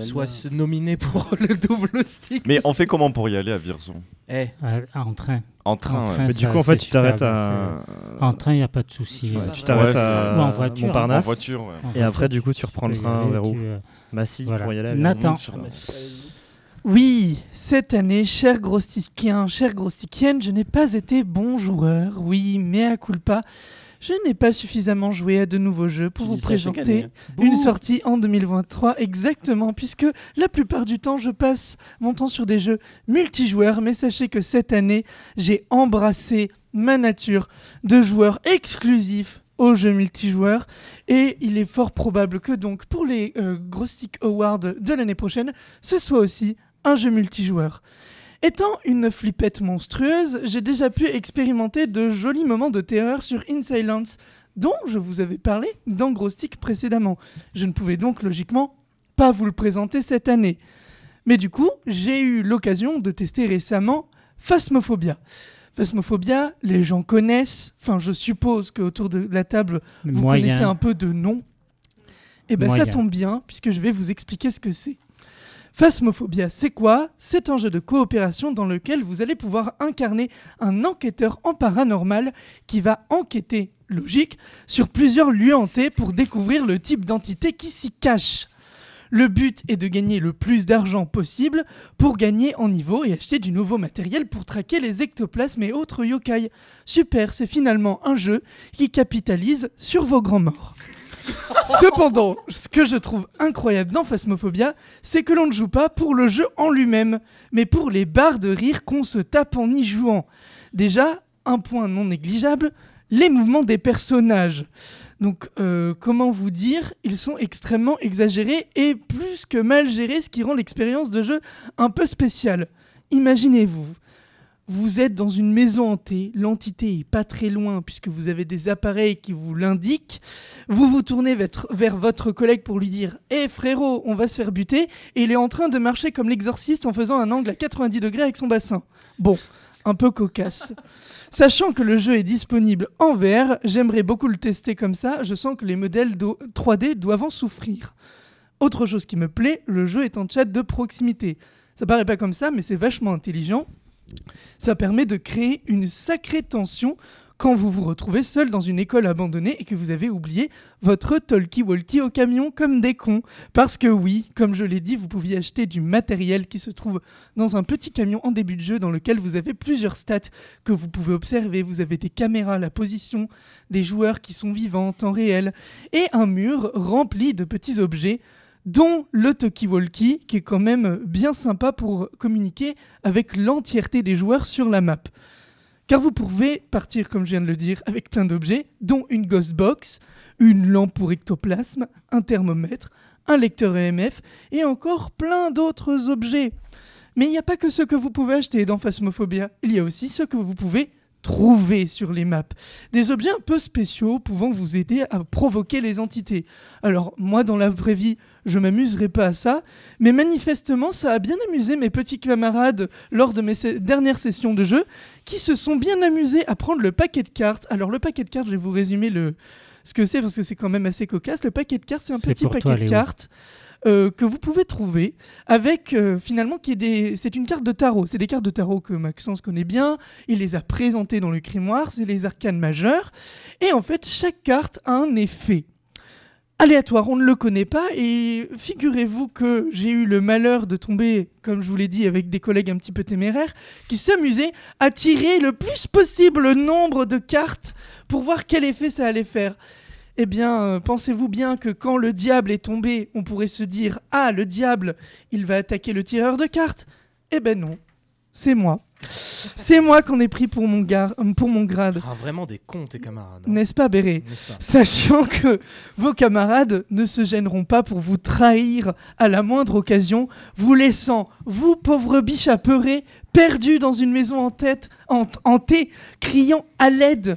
soit, soit nominée pour le double stick. Mais on fait comment pour y aller à Virzon? Eh, Euh, en train. En train, En train, Mais du coup, en fait, tu t'arrêtes à. En train, il n'y a pas de souci. Ouais, tu t'arrêtes Ouais, à en voiture, En Montparnasse. voiture, ouais. en Et après, du coup, tu reprends le train aller, vers où euh, Massy voilà. pour y aller. Nathan. Oui, cette année, cher grostiquien, cher grostiquienne, je n'ai pas été bon joueur. Oui, mais à culpa, je n'ai pas suffisamment joué à de nouveaux jeux pour Tu vous présenter année, hein. une sortie en 2023 exactement, puisque la plupart du temps, je passe mon temps sur des jeux multijoueurs, mais sachez que cette année, j'ai embrassé ma nature de joueur exclusif aux jeux multijoueurs et il est fort probable que donc pour les euh, Grosstick Awards de l'année prochaine, ce soit aussi un jeu multijoueur. Étant une flippette monstrueuse, j'ai déjà pu expérimenter de jolis moments de terreur sur In Silence, dont je vous avais parlé dans Grosstick précédemment. Je ne pouvais donc logiquement pas vous le présenter cette année. Mais du coup, j'ai eu l'occasion de tester récemment Phasmophobia. Phasmophobia, les gens connaissent, enfin je suppose qu'autour de la table, vous moyen. connaissez un peu de nom. Eh bien ça tombe bien, puisque je vais vous expliquer ce que c'est. Phasmophobia, c'est quoi? C'est un jeu de coopération dans lequel vous allez pouvoir incarner un enquêteur en paranormal qui va enquêter, logique, sur plusieurs lieux hantés pour découvrir le type d'entité qui s'y cache. Le but est de gagner le plus d'argent possible pour gagner en niveau et acheter du nouveau matériel pour traquer les ectoplasmes et autres yokai. Super, c'est finalement un jeu qui capitalise sur vos grands morts. Cependant, ce que je trouve incroyable dans Phasmophobia, c'est que l'on ne joue pas pour le jeu en lui-même, mais pour les barres de rire qu'on se tape en y jouant. Déjà, un point non négligeable, les mouvements des personnages. Donc, euh, comment vous dire Ils sont extrêmement exagérés et plus que mal gérés, ce qui rend l'expérience de jeu un peu spéciale. Imaginez-vous, vous êtes dans une maison hantée, l'entité est pas très loin puisque vous avez des appareils qui vous l'indiquent. Vous vous tournez vers, votre collègue pour lui dire Hé frérot, on va se faire buter. Et il est en train de marcher comme l'exorciste en faisant un angle à 90 degrés avec son bassin. Bon, un peu cocasse. Sachant que le jeu est disponible en VR, j'aimerais beaucoup le tester comme ça. Je sens que les modèles do- 3D doivent en souffrir. Autre chose qui me plaît, le jeu est en chat de proximité. Ça paraît pas comme ça, mais c'est vachement intelligent. Ça permet de créer une sacrée tension quand vous vous retrouvez seul dans une école abandonnée et que vous avez oublié votre talkie-walkie au camion comme des cons. Parce que oui, comme je l'ai dit, vous pouviez acheter du matériel qui se trouve dans un petit camion en début de jeu dans lequel vous avez plusieurs stats que vous pouvez observer. Vous avez des caméras, la position des joueurs qui sont vivants en temps réel et un mur rempli de petits objets dont le talkie-walkie qui est quand même bien sympa pour communiquer avec l'entièreté des joueurs sur la map. Car vous pouvez partir, comme je viens de le dire, avec plein d'objets, dont une ghost box, une lampe pour ectoplasme, un thermomètre, un lecteur EMF et encore plein d'autres objets. Mais il n'y a pas que ce que vous pouvez acheter dans Phasmophobia, il y a aussi ce que vous pouvez trouver sur les maps. Des objets un peu spéciaux pouvant vous aider à provoquer les entités. Alors moi dans la vraie vie, je m'amuserai pas à ça, mais manifestement ça a bien amusé mes petits camarades lors de mes se- dernières sessions de jeu qui se sont bien amusés à prendre le paquet de cartes. Alors le paquet de cartes, je vais vous résumer le ce que c'est parce que c'est quand même assez cocasse. Le paquet de cartes, c'est un petit paquet toi, de cartes euh, que vous pouvez trouver avec euh, finalement qui est des c'est une carte de tarot. C'est des cartes de tarot que Maxence connaît bien. Il les a présentées dans le grimoire. C'est les arcanes majeures. Et en fait, chaque carte a un effet aléatoire, on ne le connaît pas et figurez-vous que j'ai eu le malheur de tomber, comme je vous l'ai dit, avec des collègues un petit peu téméraires qui s'amusaient à tirer le plus possible le nombre de cartes pour voir quel effet ça allait faire. Eh bien, euh, pensez-vous bien que quand le diable est tombé, on pourrait se dire Ah, le diable, il va attaquer le tireur de cartes? Eh ben non, c'est moi. C'est moi qu'on est pris pour mon, gar- pour mon grade. Ah, vraiment des cons, tes camarades. hein. N'est-ce pas, Béré? N'est-ce pas? Sachant que vos camarades ne se gêneront pas pour vous trahir à la moindre occasion, vous laissant, vous pauvres biches apeurés, perdus dans une maison en tête, hant- hantée, criant à l'aide.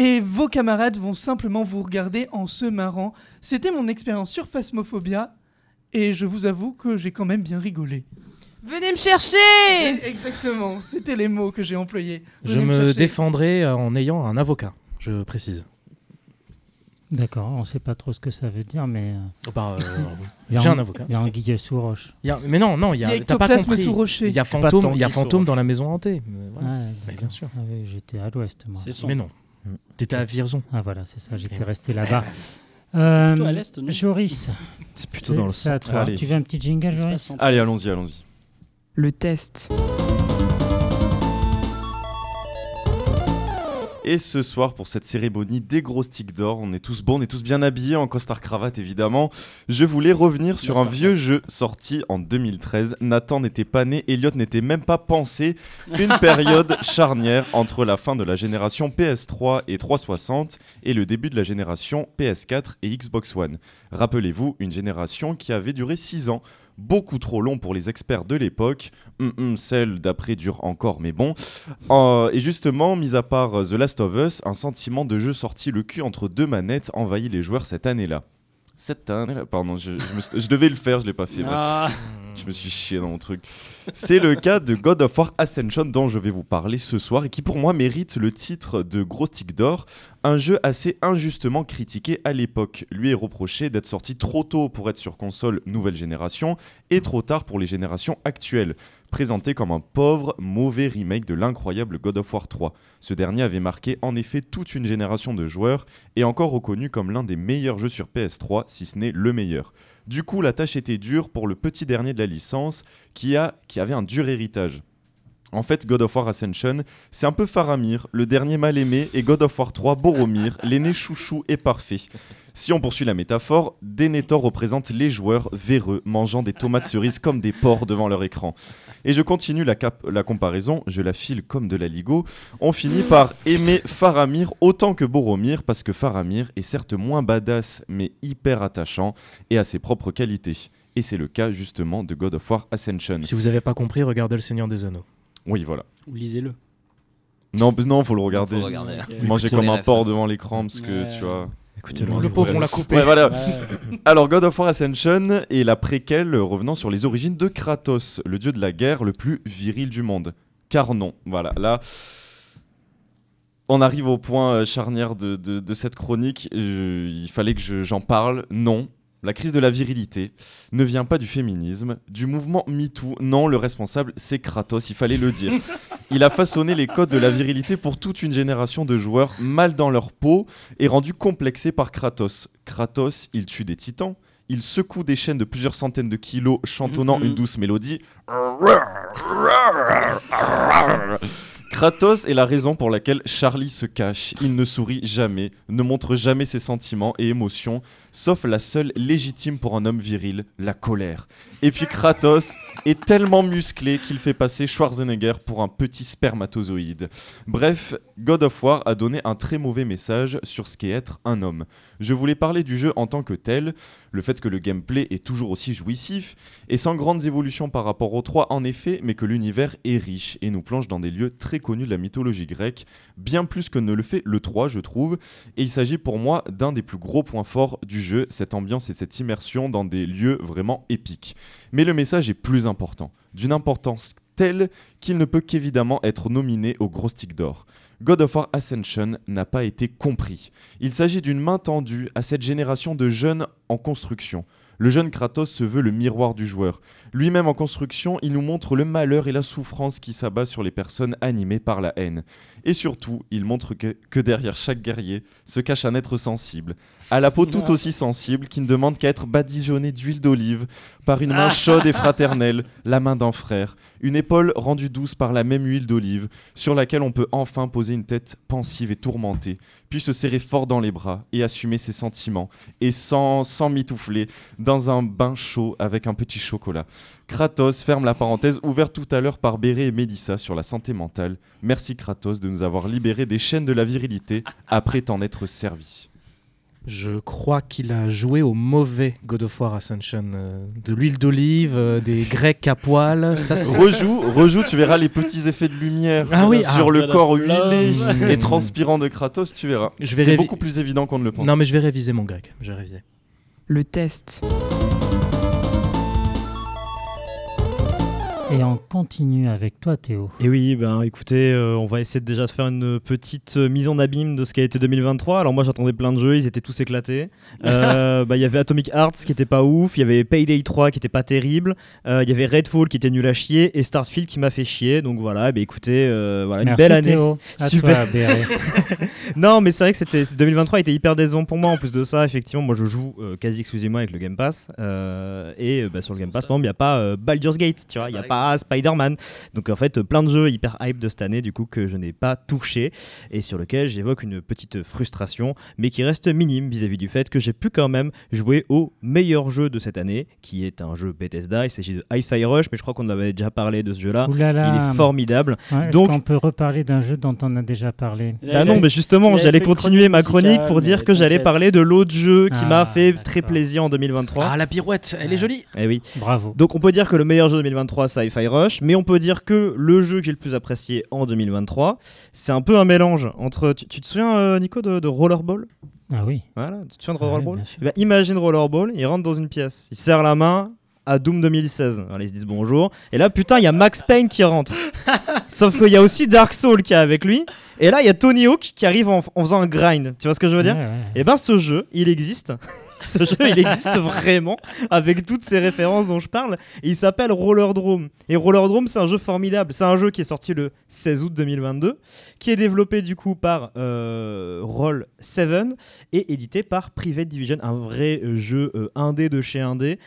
Et vos camarades vont simplement vous regarder en se marrant. C'était mon expérience sur Phasmophobia, et je vous avoue que j'ai quand même bien rigolé. Venez me chercher Exactement, c'était les mots que j'ai employés. Je me chercher. défendrai euh, en ayant un avocat, je précise. D'accord, on ne sait pas trop ce que ça veut dire, mais euh, Bah, euh, il y a J'ai un- un avocat. Il y a Anguille sous roche. il y a- Mais non, non, il y a a. T'as pas compris. sous rocher. Il y a fantôme, il y a fantôme dans la maison hantée. Mais voilà. Ouais, Mais d'accord. bien sûr. Ah oui, j'étais à l'ouest, moi. Mais non. T'étais à Vierzon. Ah voilà, c'est ça, j'étais Et- resté là-bas. C'est Euh, plutôt à l'est, non Joris, C'est plutôt dans le c'est à centre. toi. Allez. Tu veux un petit jingle, Joris. Allez, allons-y, allons-y. Le test. Et ce soir, pour cette cérémonie des gros sticks d'or, on est tous bons, on est tous bien habillés, en costard cravate évidemment. Je voulais revenir sur un vieux jeu sorti en 2013. Nathan n'était pas né, Elliot n'était même pas pensé. Une période charnière entre la fin de la génération PS3 et 360 et le début de la génération PS4 et Xbox One. Rappelez-vous, une génération qui avait duré 6 ans. Beaucoup trop long pour les experts de l'époque. Hum, hum, celle d'après dure encore, mais bon. Euh, et justement, mis à part euh, The Last of Us, un sentiment de jeu sorti le cul entre deux manettes envahit les joueurs cette année-là. Cette année-là, pardon, je, je me suis- je devais le faire, je l'ai pas fait. Ah, Je me suis chié dans mon truc. C'est le cas de God of War Ascension dont je vais vous parler ce soir et qui pour moi mérite le titre de Gros Stick d'Or. Un jeu assez injustement critiqué à l'époque. Lui est reproché d'être sorti trop tôt pour être sur console nouvelle génération et trop tard pour les générations actuelles. Présenté comme un pauvre, mauvais remake de l'incroyable God of War 3. Ce dernier avait marqué en effet toute une génération de joueurs et encore reconnu comme l'un des meilleurs jeux sur PS3, si ce n'est le meilleur. Du coup, la tâche était dure pour le petit dernier de la licence qui, a, qui avait un dur héritage. En fait, God of War Ascension, c'est un peu Faramir, le dernier mal aimé, et God of War 3, Boromir, l'aîné chouchou et parfait. Si on poursuit la métaphore, Denethor représente les joueurs véreux, mangeant des tomates cerises comme des porcs devant leur écran. Et je continue la, cap- la comparaison, je la file comme de la ligo. On finit par aimer Faramir autant que Boromir, parce que Faramir est certes moins badass, mais hyper attachant et a ses propres qualités. Et c'est le cas justement de God of War Ascension. Si vous avez pas compris, regardez Le Seigneur des Anneaux. Oui, voilà. Ou lisez-le. Non, non, faut le regarder. Faut regarder. Manger comme un porc devant l'écran parce que Ouais. tu vois. Écoutez, Le Le pauvre, on l'a coupé. Ouais, voilà. Ouais. Alors, God of War Ascension est la préquelle revenant sur les origines de Kratos, le dieu de la guerre le plus viril du monde. Car non, voilà, là. On arrive au point euh, charnière de, de- de cette chronique. Je- il fallait que je- j'en parle. Non. La crise de la virilité ne vient pas du féminisme, du mouvement MeToo. Non, le responsable, c'est Kratos, il fallait le dire. Il a façonné les codes de la virilité pour toute une génération de joueurs mal dans leur peau et rendus complexés par Kratos. Kratos, il tue des titans, il secoue des chaînes de plusieurs centaines de kilos chantonnant Mhm. une douce mélodie. Kratos est la raison pour laquelle Charlie se cache. Il ne sourit jamais, ne montre jamais ses sentiments et émotions, sauf la seule légitime pour un homme viril, la colère. Et puis Kratos est tellement musclé qu'il fait passer Schwarzenegger pour un petit spermatozoïde. Bref, God of War a donné un très mauvais message sur ce qu'est être un homme. Je voulais parler du jeu en tant que tel, le fait que le gameplay est toujours aussi jouissif, et sans grandes évolutions par rapport au 3 en effet, mais que l'univers est riche et nous plonge dans des lieux très connus de la mythologie grecque, bien plus que ne le fait le 3 je trouve, et il s'agit pour moi d'un des plus gros points forts du cette ambiance et cette immersion dans des lieux vraiment épiques. Mais le message est plus important, d'une importance telle qu'il ne peut qu'évidemment être nominé au gros stick d'or. God of War Ascension n'a pas été compris. Il s'agit d'une main tendue à cette génération de jeunes en construction. Le jeune Kratos se veut le miroir du joueur. Lui-même en construction, il nous montre le malheur et la souffrance qui s'abat sur les personnes animées par la haine. Et surtout, il montre que, que derrière chaque guerrier se cache un être sensible, à la peau tout aussi sensible, qui ne demande qu'à être badigeonné d'huile d'olive par une main chaude et fraternelle, la main d'un frère, une épaule rendue douce par la même huile d'olive, sur laquelle on peut enfin poser une tête pensive et tourmentée, puis se serrer fort dans les bras et assumer ses sentiments, et sans, sans mitoufler, dans un bain chaud avec un petit chocolat. Kratos ferme la parenthèse ouverte tout à l'heure par Béré et Mélissa sur la santé mentale. Merci Kratos de nous avoir libérés des chaînes de la virilité après t'en être servi. Je crois qu'il a joué au mauvais God of War Ascension. euh, de l'huile d'olive, euh, des grecs à poil. Ça, Rejoue, rejoue, tu verras les petits effets de lumière Ah oui, sur ah. le corps huilé et transpirant de Kratos, tu verras. Je vais C'est beaucoup plus évident qu'on ne le pense. Non, mais je vais réviser mon grec. Je vais réviser. Le test. Et on continue avec toi, Théo. Et oui, ben écoutez, euh, on va essayer de déjà de faire une petite euh, mise en abîme de ce qu'a été 2023. Alors moi j'attendais plein de jeux, ils étaient tous éclatés. Euh, bah, Il y avait Atomic Hearts qui était pas ouf, il y avait Payday 3 qui était pas terrible, euh, il y avait Redfall qui était nul à chier et Starfield qui m'a fait chier. Donc voilà, bah, écoutez, euh, voilà, une belle année. Théo. À Super. toi. Non, mais c'est vrai que c'était 2023 était hyper décevant pour moi. En plus de ça, effectivement, moi je joue euh, quasi exclusivement avec le Game Pass. euh, et bah, sur le Game Pass, par exemple, il n'y a pas euh, Baldur's Gate, tu vois, il n'y a pas Spider-Man. Donc en fait, plein de jeux hyper hype de cette année, du coup, que je n'ai pas touché et sur lequel j'évoque une petite frustration, mais qui reste minime vis-à-vis du fait que j'ai pu quand même jouer au meilleur jeu de cette année, qui est un jeu Bethesda. Il s'agit de Hi-Fi Rush, mais je crois qu'on avait déjà parlé de ce jeu-là. Ouh là là. Il est formidable. Ouais, Est-ce Donc- qu'on peut reparler d'un jeu dont on a déjà parlé? Ah non, mais justement, j'allais fait continuer ma chronique pour dire que j'allais parler de l'autre jeu qui Ah, m'a fait d'accord. très plaisir en 2023. Ah, la pirouette, elle est jolie. Eh oui. Bravo. Donc on peut dire que le meilleur jeu de 2023 c'est Hi-Fi Rush, mais on peut dire que le jeu que j'ai le plus apprécié en 2023, c'est un peu un mélange entre. Tu, tu te souviens, euh, Nico, de, de Rollerball? Ah oui. Voilà, tu te souviens de Ah oui, Rollerball? bien. Eh ben, Imagine Rollerball, il rentre dans une pièce, il serre la main à Doom 2016. Voilà, ils se disent bonjour. Et là, putain, il y a Max Payne qui rentre. Sauf qu'il y a aussi Dark Soul qui est avec lui. Et là, il y a Tony Hawk qui arrive en, en faisant un grind. Tu vois ce que je veux dire? Ouais, ouais. et ben ce jeu, il existe. Ce jeu, il existe vraiment avec toutes ces références dont je parle. Il s'appelle Rollerdrome. Et Rollerdrome, c'est un jeu formidable. C'est un jeu qui est sorti le 16 août 2022, qui est développé du coup par euh, Roll 7 et édité par Private Division, un vrai euh, jeu euh, indé de chez indé,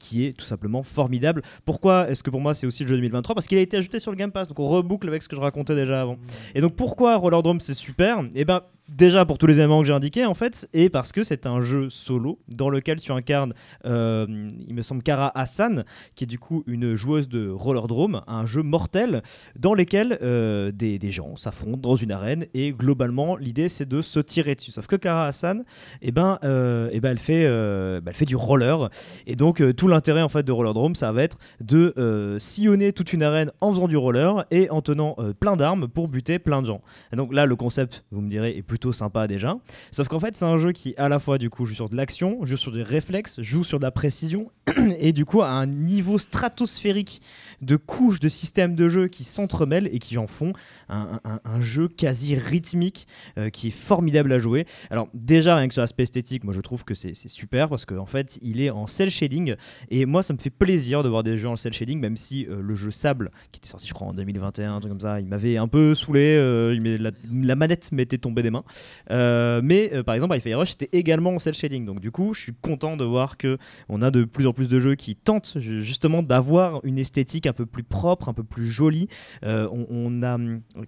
qui est tout simplement formidable. Pourquoi est-ce que pour moi c'est aussi le jeu 2023 Parce qu'il a été ajouté sur le Game Pass, donc on reboucle avec ce que je racontais déjà avant. Et donc pourquoi Rollerdrome c'est super? Et ben déjà pour tous les éléments que j'ai indiqués en fait, et parce que c'est un jeu solo dans lequel tu incarnes, euh, il me semble, Kara Hassan, qui est du coup une joueuse de Rollerdrome, un jeu mortel dans lequel euh, des, gens s'affrontent dans une arène et globalement l'idée c'est de se tirer dessus. Sauf que Kara Hassan, eh ben, euh, eh ben elle, fait, euh, bah, elle fait du roller et donc tout l'intérêt en fait de Rollerdrome ça va être de sillonner toute une arène en faisant du roller et en tenant plein d'armes pour buter plein de gens. Et donc là le concept, vous me direz, est sympa déjà. Sauf qu'en fait c'est un jeu qui à la fois du coup joue sur de l'action, joue sur des réflexes, joue sur de la précision et du coup à un niveau stratosphérique de couches de systèmes de jeu qui s'entremêlent et qui en font un, jeu quasi rythmique euh, qui est formidable à jouer. Alors déjà rien que sur l'aspect esthétique, moi je trouve que c'est super parce qu'en fait il est en cel shading et moi ça me fait plaisir de voir des jeux en cel shading même si euh, le jeu Sable qui était sorti je crois en 2021 un truc comme ça, il m'avait un peu saoulé, euh, la manette m'était tombée des mains. Euh, mais euh, par exemple Hi-Fi Rush c'était également en cel shading donc du coup je suis content de voir que on a de plus en plus de jeux qui tentent ju- justement d'avoir une esthétique un peu plus propre, un peu plus jolie. Euh, on, on a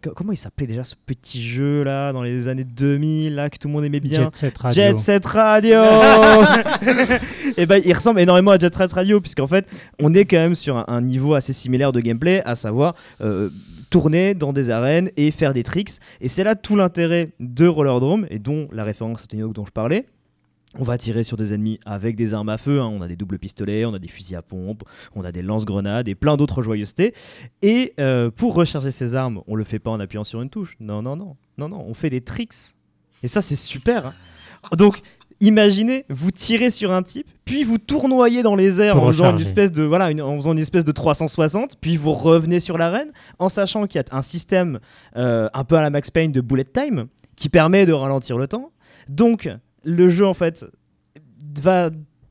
co- comment il s'appelait déjà ce petit jeu là dans les années 2000 là que tout le monde aimait bien? Jet Set Radio. Jet Set Radio Et ben il ressemble énormément à Jet Set Radio puisqu'en fait on est quand même sur un, un niveau assez similaire de gameplay, à savoir tourner dans des arènes et faire des tricks. Et c'est là tout l'intérêt de Rollerdrome et dont la référence à Tony Hawk dont je parlais. On va tirer sur des ennemis avec des armes à feu, hein. on a des doubles pistolets, on a des fusils à pompe, on a des lance-grenades et plein d'autres joyeusetés. Et euh, pour recharger ces armes, on le fait pas en appuyant sur une touche. Non, non, non, non, non, on fait des tricks. Et ça, c'est super. hein. Donc, imaginez, vous tirez sur un type, puis vous tournoyez dans les airs en faisant une espèce de voilà, une- en faisant une espèce de 360, puis vous revenez sur l'arène en sachant qu'il y a un système euh, un peu à la Max Payne de bullet time qui permet de ralentir le temps. Donc, le jeu en fait va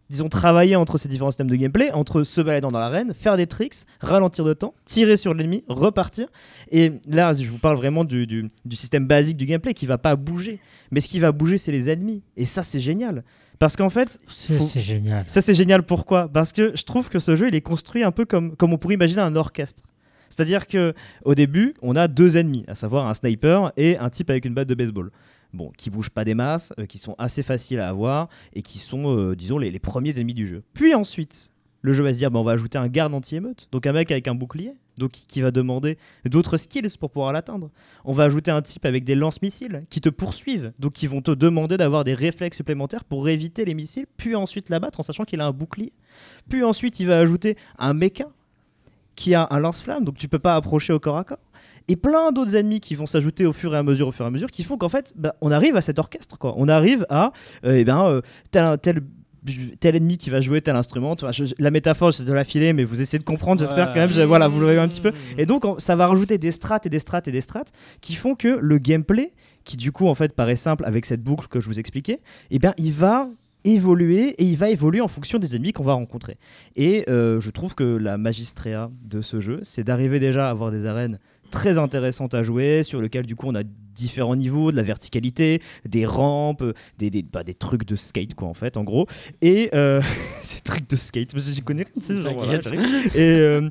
disons travailler entre ces différents systèmes de gameplay, entre se balader dans l'arène, faire des tricks, ralentir le temps, tirer sur l'ennemi, repartir. Et là, je vous parle vraiment du, du- du système basique du gameplay qui va pas bouger. Mais ce qui va bouger, c'est les ennemis. Et ça, c'est génial. Parce qu'en fait, C'est faut- c'est génial. ça c'est génial pourquoi? Parce que je trouve que ce jeu il est construit un peu comme, comme on pourrait imaginer un orchestre. C'est-à-dire que au début, on a deux ennemis, à savoir un sniper et un type avec une batte de baseball. Bon, qui bougent pas des masses, euh, qui sont assez faciles à avoir et qui sont, euh, disons, les, les premiers ennemis du jeu. Puis ensuite, le jeu va se dire, bah, on va ajouter un garde anti-émeute, donc un mec avec un bouclier, donc qui va demander d'autres skills pour pouvoir l'atteindre. On va ajouter un type avec des lance-missiles qui te poursuivent, donc qui vont te demander d'avoir des réflexes supplémentaires pour éviter les missiles, puis ensuite l'abattre en sachant qu'il a un bouclier. Puis ensuite, il va ajouter un méca qui a un lance-flamme, donc tu peux pas approcher au corps à corps. Et plein d'autres ennemis qui vont s'ajouter au fur et à mesure, au fur et à mesure, qui font qu'en fait, bah, on arrive à cet orchestre, quoi. On arrive à, eh ben, euh, tel, tel ennemi qui va jouer tel instrument. Je- la métaphore, c'est de la filer, mais vous essayez de comprendre, j'espère Ouais. quand même. je- Voilà, vous l'avez un petit peu. Et donc, on- ça va rajouter des strates et des strates et des strates qui font que le gameplay, qui du coup en fait paraît simple avec cette boucle que je vous expliquais, eh bien, il va évoluer et il va évoluer en fonction des ennemis qu'on va rencontrer. Et euh, je trouve que la magistréa de ce jeu, c'est d'arriver déjà à avoir des arènes très intéressantes à jouer, sur lesquelles du coup on a différents niveaux, de la verticalité, des rampes, des, des, bah, des trucs de skate quoi en fait en gros. Et euh, des trucs de skate, parce que j'y connais rien, genre, voilà. Et, euh,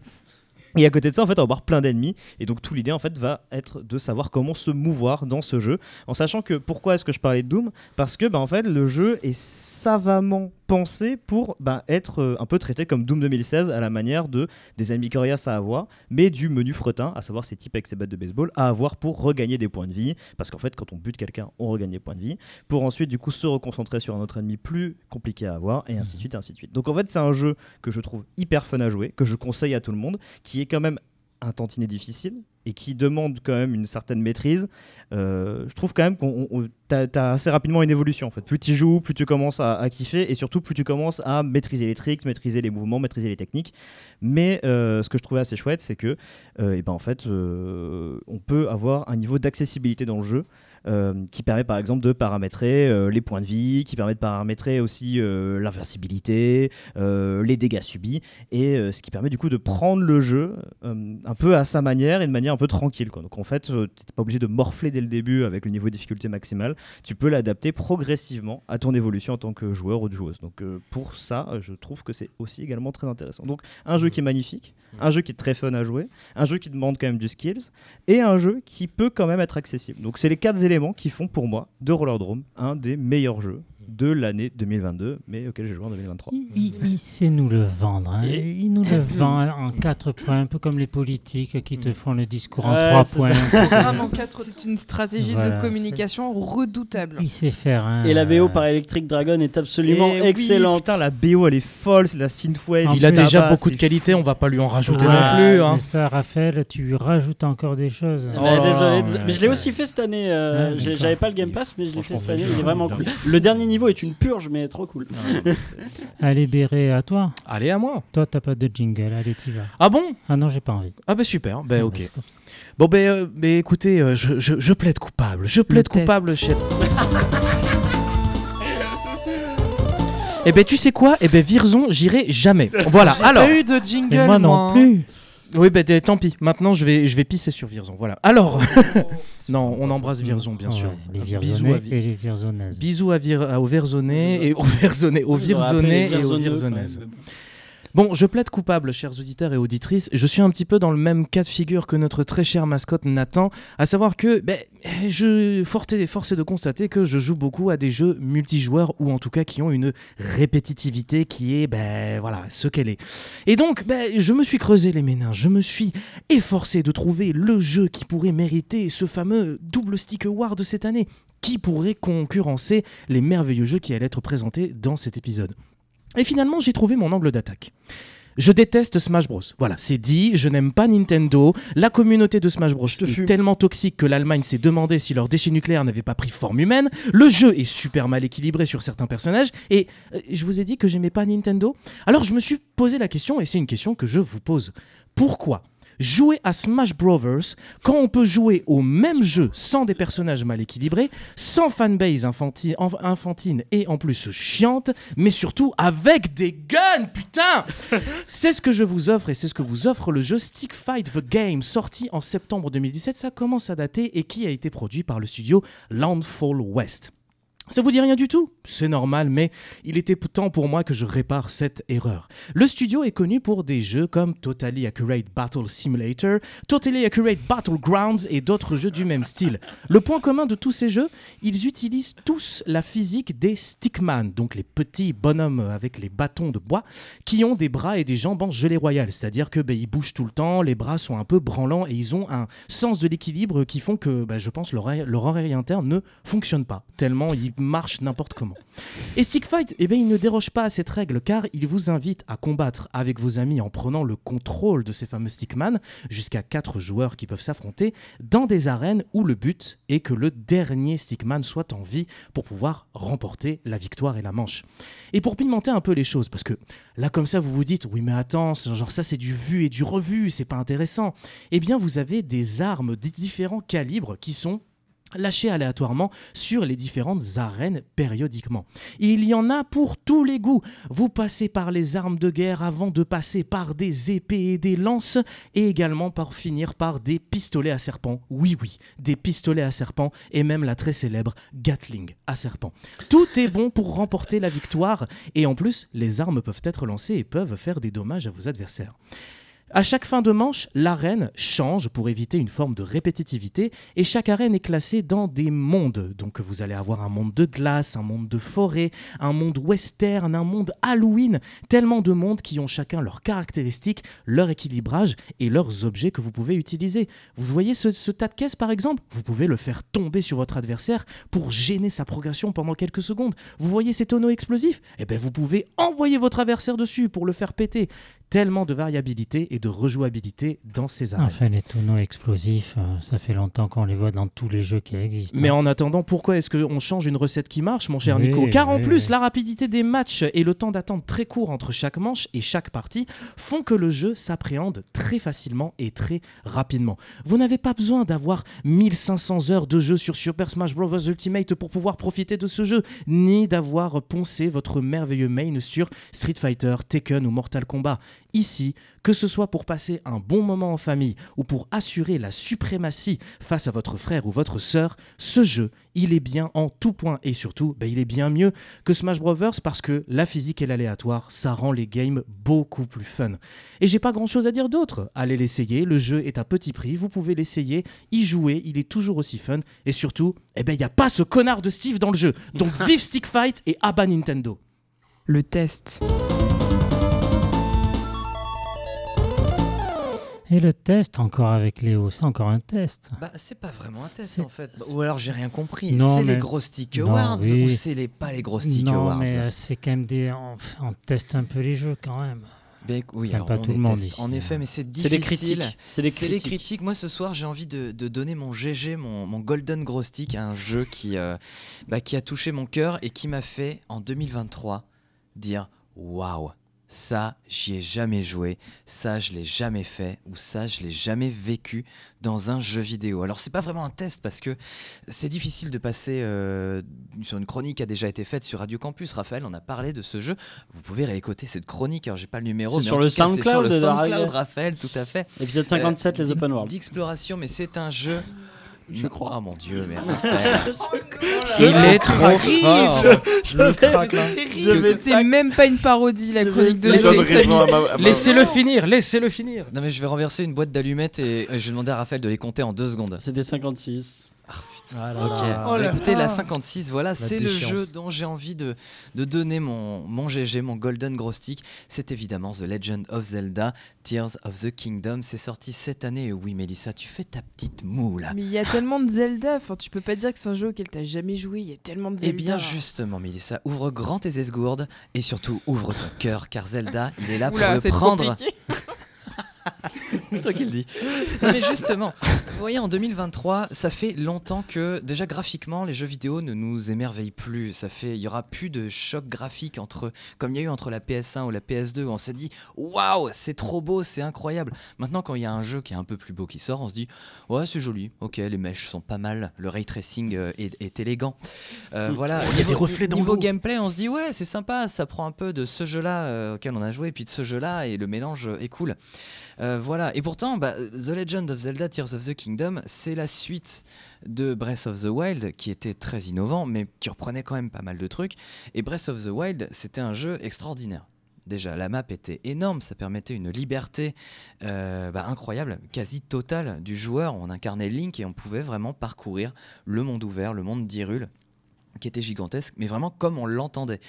et à côté de ça, en fait, on va avoir plein d'ennemis. Et donc, tout l'idée, en fait, va être de savoir comment se mouvoir dans ce jeu. En sachant que, pourquoi est-ce que je parlais de Doom? Parce que, bah, en fait, le jeu est savamment pensé pour bah, être euh, un peu traité comme Doom 2016 à la manière de des ennemis coriaces à avoir, mais du menu fretin, à savoir ces types avec ces battes de baseball, à avoir pour regagner des points de vie. Parce qu'en fait, quand on bute quelqu'un, on regagne des points de vie. Pour ensuite, du coup, se reconcentrer sur un autre ennemi plus compliqué à avoir, et ainsi de suite, et ainsi de suite. Donc, en fait, c'est un jeu que je trouve hyper fun à jouer, que je conseille à tout le monde, qui est quand même un tantinet difficile et qui demande quand même une certaine maîtrise. Euh, je trouve quand même qu'on on- on- t'as as assez rapidement une évolution fait. Plus tu joues, plus tu commences à, kiffer et surtout plus tu commences à maîtriser les tricks, maîtriser les mouvements, maîtriser les techniques. Mais euh, ce que je trouvais assez chouette, c'est que euh, eh ben, en fait, on peut avoir un niveau d'accessibilité dans le jeu. Euh, qui permet par exemple de paramétrer euh, les points de vie, qui permet de paramétrer aussi euh, l'inversibilité, les dégâts subis, et ce qui permet du coup de prendre le jeu un peu à sa manière et de manière un peu tranquille. Quoi. Donc en fait, tu n'es pas obligé de morfler dès le début avec le niveau de difficulté maximal, tu peux l'adapter progressivement à ton évolution en tant que joueur ou de joueuse. Donc pour ça, je trouve que c'est aussi également très intéressant. Donc un jeu qui est magnifique, un jeu qui est très fun à jouer, un jeu qui demande quand même du skills, et un jeu qui peut quand même être accessible. Donc c'est les quatre éléments qui font pour moi de Rollerdrome un des meilleurs jeux de l'année 2022, mais auquel j'ai joué en 2023. Il, sait nous le vendre. hein. Et- Il nous le vend en quatre points, un peu comme les politiques qui te font le discours en Ouais, trois c'est points. Vraiment quatre C'est une stratégie Voilà, de communication redoutable. Il sait faire. hein. Et la BO par Electric Dragon est absolument Et oui, excellente. putain, la BO elle est folle, c'est la synthwave. Il a déjà là-bas, beaucoup de c'est qualités, fou. on va pas lui en rajouter Ouais, non plus. hein. mais ça, Raphaël, tu rajoutes encore des choses. Eh ben, Oh désolé, mais je l'ai aussi fait cette année. euh. J'avais pas le Game Pass, mais je l'ai fait cette année. Il est vraiment cool. Le dernier niveau est une purge, mais trop cool. Allez, Béré, à toi. Allez, à moi. Toi, t'as pas de jingle. Allez, t'y vas. Ah bon? Ah non, j'ai pas envie. Ah bah super, ben Ah, ok. bah, ça. Bon ben, euh, ben, écoutez, euh, je, je, je plaide coupable, je plaide test. coupable, chef. Eh ben tu sais quoi? Eh ben Virzon, j'irai jamais. Voilà. Alors, Pas eu de jingle, Et moi non hein. plus. Oui d- tant pis. Maintenant je vais je vais pisser sur Virzon. Voilà. Alors, non, on embrasse Virzon bien sûr. Ouais, les Bisous à Vi- et les Virzonnaises. Bisous à Vir, à- aux Verzonnais et aux Verzonnais, aux Virzonnais et aux Virzonnaises. Bon, je plaide coupable, chers auditeurs et auditrices. Je suis un petit peu dans le même cas de figure que notre très cher mascotte Nathan, à savoir que ben, je force est, force de constater que je joue beaucoup à des jeux multijoueurs ou en tout cas qui ont une répétitivité qui est ben voilà ce qu'elle est. Et donc, ben, je me suis creusé les méninges, je me suis efforcé de trouver le jeu qui pourrait mériter ce fameux double stick award de cette année, qui pourrait concurrencer les merveilleux jeux qui allaient être présentés dans cet épisode. Et finalement, j'ai trouvé mon angle d'attaque. Je déteste Smash Bros. Voilà, c'est dit, je n'aime pas Nintendo. La communauté de Smash Bros est fume. tellement toxique que l'Allemagne s'est demandé si leurs déchets nucléaires n'avaient pas pris forme humaine. Le jeu est super mal équilibré sur certains personnages. Et euh, je vous ai dit que j'aimais pas Nintendo. Alors je me suis posé la question, et c'est une question que je vous pose. Pourquoi jouer à Smash Bros quand on peut jouer au même jeu sans des personnages mal équilibrés, sans fanbase infanti- enf- infantine et en plus chiante, mais surtout avec des guns, putain C'est ce que je vous offre et c'est ce que vous offre le jeu Stick Fight the Game, sorti en septembre 2017. Ça commence à dater et qui a été produit par le studio Landfall West. Ça vous dit rien du tout? C'est normal, mais il était temps pour moi que je répare cette erreur. Le studio est connu pour des jeux comme Totally Accurate Battle Simulator, Totally Accurate Battlegrounds et d'autres jeux du même style. Le point commun de tous ces jeux, ils utilisent tous la physique des stickman, donc les petits bonhommes avec les bâtons de bois, qui ont des bras et des jambes en gelée royale, c'est-à-dire que ben, ils bougent tout le temps, les bras sont un peu branlants et ils ont un sens de l'équilibre qui font que, ben, je pense, leur, oreille- interne ne fonctionne pas, tellement ils marchent n'importe comment. Et Stick Fight, eh ben, il ne déroge pas à cette règle car il vous invite à combattre avec vos amis en prenant le contrôle de ces fameux stickman, jusqu'à 4 joueurs qui peuvent s'affronter dans des arènes où le but est que le dernier stickman soit en vie pour pouvoir remporter la victoire et la manche. Et pour pimenter un peu les choses, parce que là comme ça vous vous dites oui mais attends, genre ça c'est du vu et du revu, c'est pas intéressant. Eh bien vous avez des armes de différents calibres qui sont lâchées aléatoirement sur les différentes arènes périodiquement. Il y en a pour tous les goûts. Vous passez par les armes de guerre avant de passer par des épées et des lances et également par finir par des pistolets à serpent. Oui oui, des pistolets à serpent et même la très célèbre Gatling à serpent. Tout est bon pour remporter la victoire et en plus, les armes peuvent être lancées et peuvent faire des dommages à vos adversaires. À chaque fin de manche, l'arène change pour éviter une forme de répétitivité et chaque arène est classée dans des mondes. Donc vous allez avoir un monde de glace, un monde de forêt, un monde western, un monde Halloween, tellement de mondes qui ont chacun leurs caractéristiques, leur équilibrage et leurs objets que vous pouvez utiliser. Vous voyez ce, ce tas de caisses par exemple? Vous pouvez le faire tomber sur votre adversaire pour gêner sa progression pendant quelques secondes. Vous voyez ces tonneaux explosifs? Eh bien vous pouvez envoyer votre adversaire dessus pour le faire péter tellement de variabilité et de rejouabilité dans ces arènes. Enfin, les tonneaux explosifs, euh, ça fait longtemps qu'on les voit dans tous les jeux qui existent. Mais hein. en attendant, pourquoi est-ce qu'on change une recette qui marche, mon cher Oui, Nico Car en plus, oui. la rapidité des matchs et le temps d'attente très court entre chaque manche et chaque partie font que le jeu s'appréhende très facilement et très rapidement. Vous n'avez pas besoin d'avoir 1500 heures de jeu sur Super Smash Bros. Ultimate pour pouvoir profiter de ce jeu, ni d'avoir poncé votre merveilleux main sur Street Fighter, Tekken ou Mortal Kombat. Ici, que ce soit pour passer un bon moment en famille ou pour assurer la suprématie face à votre frère ou votre sœur, ce jeu, il est bien en tout point et surtout, ben, il est bien mieux que Smash Bros parce que la physique et l'aléatoire, ça rend les games beaucoup plus fun. Et j'ai pas grand chose à dire d'autre. Allez l'essayer, le jeu est à petit prix, vous pouvez l'essayer, y jouer, il est toujours aussi fun et surtout, eh ben il y a pas ce connard de Steve dans le jeu. Donc vive Stick Fight et abat Nintendo. Le test. Et le test, encore avec Léo, c'est encore un test. Bah, c'est pas vraiment un test en fait. Ou alors j'ai rien compris. Non, C'est les mais- gros stick Non, awards oui. ou c'est les pas les gros stick non, awards mais euh, c'est quand même des. On, on teste un peu les jeux quand même. Ben, oui, alors pas on tout les le monde ici, En hein. effet, mais c'est C'est les difficile. critiques. C'est les C'est les critiques. critiques. Moi, ce soir, j'ai envie de, de donner mon GG, mon, mon Golden Gros Stick, à un jeu qui, euh, bah, qui a touché mon cœur et qui m'a fait, en 2023, dire Waouh, ça, j'y ai jamais joué, ça, je l'ai jamais fait, ou ça, je l'ai jamais vécu dans un jeu vidéo. Alors, c'est pas vraiment un test parce que c'est difficile de passer euh, sur une chronique qui a déjà été faite sur Radio Campus. Raphaël, on a parlé de ce jeu. Vous pouvez réécouter cette chronique. Alors, j'ai pas le numéro, mais sur en le tout cas, c'est sur SoundCloud le de SoundCloud, Raphaël, tout à fait. Épisode 57, Euh, les open world. D'exploration, mais c'est un jeu. Je crois. Oh mon dieu, mais Raphaël. Il est trop fort. Je je vais C'était même pas une parodie, la Je chronique de Laissez Laissez-le finir, laissez-le finir. non mais je vais renverser une boîte d'allumettes et euh, je vais demander à Raphaël de les compter en deux secondes. C'était 56. Ah là Ok, là. Oh là écoutez, là. la 56, voilà, c'est le jeu dont j'ai envie de, de donner mon, mon GG, mon Golden Gros Stick. C'est évidemment The Legend of Zelda, Tears of the Kingdom. C'est sorti cette année. Et oui, Mélissa, tu fais ta petite moue là. Mais il y a tellement de Zelda, enfin, tu peux pas dire que c'est un jeu auquel t'as jamais joué, il y a tellement de Eh Zelda. bien justement, Mélissa, ouvre grand tes esgourdes et surtout ouvre ton cœur, car Zelda, il est là pour le prendre. toi qui le dis. Non, mais justement, vous voyez, en 2023, ça fait longtemps que, déjà graphiquement, les jeux vidéo ne nous émerveillent plus. Ça fait, il y aura plus de choc graphique entre, comme il y a eu entre la PS1 ou la PS2, où on s'est dit, waouh, c'est trop beau, c'est incroyable. Maintenant, quand il y a un jeu qui est un peu plus beau qui sort, on se dit, ouais, c'est joli, ok, les mèches sont pas mal, le ray tracing euh, est, est élégant. Euh, voilà. Il y a des reflets dans Niveau gameplay, on se dit, ouais, c'est sympa, ça prend un peu de ce jeu-là euh, auquel on a joué, et puis de ce jeu-là, et le mélange est cool. Euh, voilà, et pourtant, bah, The Legend of Zelda Tears of the Kingdom, c'est la suite de Breath of the Wild, qui était très innovant, mais qui reprenait quand même pas mal de trucs. Et Breath of the Wild, c'était un jeu extraordinaire. Déjà, la map était énorme, ça permettait une liberté euh, bah, incroyable, quasi totale du joueur. On incarnait Link et on pouvait vraiment parcourir le monde ouvert, le monde d'Hyrule qui était gigantesque, mais vraiment comme on l'entendait.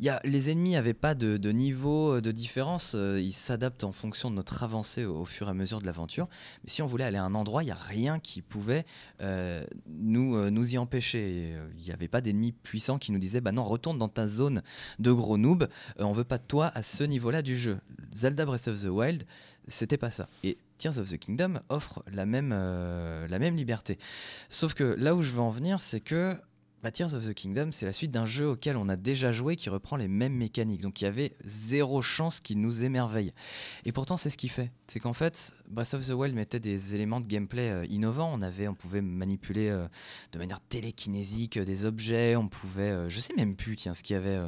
Y a, les ennemis n'avaient pas de, niveau euh, de différence, euh, ils s'adaptent en fonction de notre avancée au, fur et à mesure de l'aventure. Mais si on voulait aller à un endroit, il n'y a rien qui pouvait euh, nous, nous y empêcher. Il n'y avait pas d'ennemis puissants qui nous disaient bah non, retourne dans ta zone de gros noob, euh, on veut pas de toi à ce niveau-là du jeu. Zelda Breath of the Wild, c'était pas ça. Et Tears of the Kingdom offre la même, la même liberté. Sauf que là où je veux en venir, c'est que bah, Tears of the Kingdom, c'est la suite d'un jeu auquel on a déjà joué qui reprend les mêmes mécaniques. Donc il y avait zéro chance qu'il nous émerveille. Et pourtant, c'est ce qu'il fait. C'est qu'en fait, Breath of the Wild mettait des éléments de gameplay euh, innovants. On, avait, on pouvait manipuler euh, de manière télékinésique euh, des objets. On pouvait, je sais même plus, tiens, ce qu'il y avait.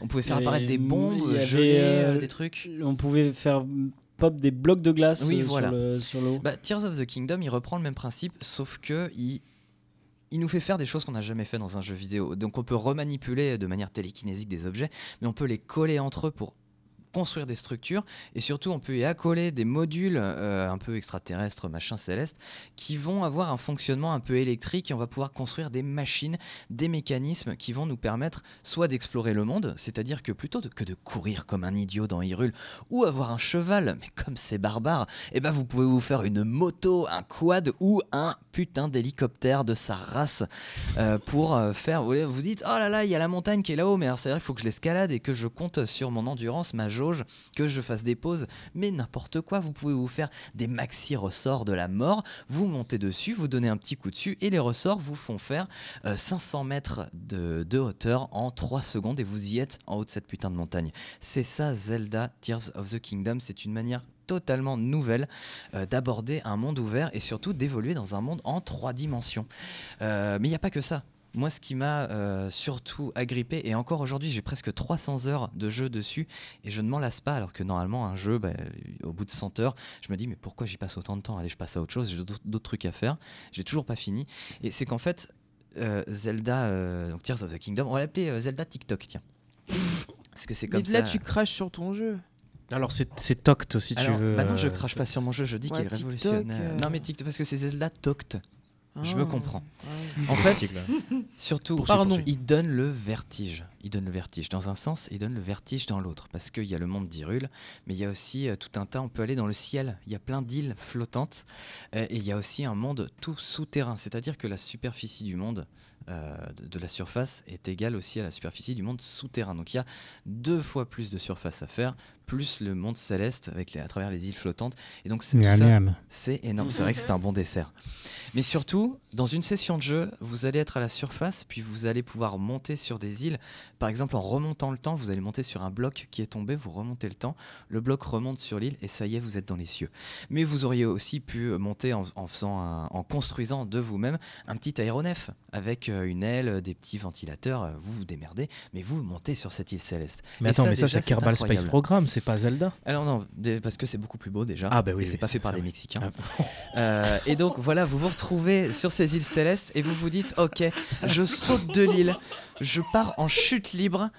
on pouvait faire apparaître des bombes, geler des trucs. On pouvait faire pop des blocs de glace Oui, voilà. sur le- l'eau. Bah, Tears of the Kingdom, il reprend le même principe, sauf que il, il nous fait faire des choses qu'on n'a jamais fait dans un jeu vidéo. Donc on peut remanipuler de manière télékinésique des objets, mais on peut les coller entre eux pour construire des structures et surtout on peut y accoler des modules euh, un peu extraterrestres, machin céleste, qui vont avoir un fonctionnement un peu électrique et on va pouvoir construire des machines, des mécanismes qui vont nous permettre soit d'explorer le monde, c'est-à-dire que plutôt que de courir comme un idiot dans Hyrule ou avoir un cheval, mais comme c'est barbare, eh ben vous pouvez vous faire une moto, un quad ou un putain d'hélicoptère de sa race euh, pour euh, faire. Vous vous dites, oh là là, il y a la montagne qui est là-haut, mais alors c'est vrai qu'il faut que je l'escalade et que je compte sur mon endurance, ma que je fasse des pauses, mais n'importe quoi. Vous pouvez vous faire des maxi ressorts de la mort, vous montez dessus, vous donnez un petit coup dessus et les ressorts vous font faire euh, 500 mètres de, de hauteur en 3 secondes et vous y êtes en haut de cette putain de montagne. C'est ça Zelda Tears of the Kingdom, c'est une manière totalement nouvelle euh, d'aborder un monde ouvert et surtout d'évoluer dans un monde en trois dimensions. Euh, mais il n'y a pas que ça. Moi, ce qui m'a euh, surtout agrippé, et encore aujourd'hui, j'ai presque 300 heures de jeu dessus, et je ne m'en lasse pas, alors que normalement, un jeu, bah, au bout de 100 heures, je me dis, mais pourquoi j'y passe autant de temps? Allez, je passe à autre chose, j'ai d'autres trucs à faire, j'ai toujours pas fini. Et c'est qu'en fait, euh, Zelda, euh, donc Tears of the Kingdom, on va l'appeler euh, Zelda TikTok, tiens. Parce que c'est Mais comme là, ça. tu craches sur ton jeu. Alors c'est Toct si Alors, tu veux. Maintenant, je euh, crache pas sur mon jeu, je dis Ouais, qu'il est TikTok, révolutionnaire. euh. Non, mais TikTok, parce que c'est Zelda Toct. Je me Ah. comprends. Ouais. En fait, surtout, Pardon. il donne le vertige. Il donne le vertige dans un sens, il donne le vertige dans l'autre. Parce qu'il y a le monde d'Hyrule, mais il y a aussi euh, tout un tas, on peut aller dans le ciel. Il y a plein d'îles flottantes. euh, et il y a aussi un monde tout souterrain. C'est-à-dire que la superficie du monde, euh, de, la surface, est égale aussi à la superficie du monde souterrain. Donc il y a deux fois plus de surface à faire, plus le monde céleste avec les, à travers les îles flottantes. Et donc c'est énorme, c'est vrai que c'est un bon dessert. Mais surtout, dans une session de jeu, vous allez être à la surface, puis vous allez pouvoir monter sur des îles. Par exemple, en remontant le temps, vous allez monter sur un bloc qui est tombé, vous remontez le temps, le bloc remonte sur l'île, et ça y est, vous êtes dans les cieux. Mais vous auriez aussi pu monter en, en faisant un- en construisant de vous-même un petit aéronef avec euh, une aile, des petits ventilateurs. euh, Vous vous démerdez, mais vous montez sur cette île céleste. Mais Et attends, mais ça c'est Kerbal Space. Program, c'est pas Zelda. Alors non, parce que c'est beaucoup plus beau déjà. Ah bah oui, et c'est oui, pas fait par des. Mexicains. Ah. Euh, et donc voilà, vous vous retrouvez sur ces îles célestes et vous vous dites, ok, je saute de l'île, je pars en chute libre.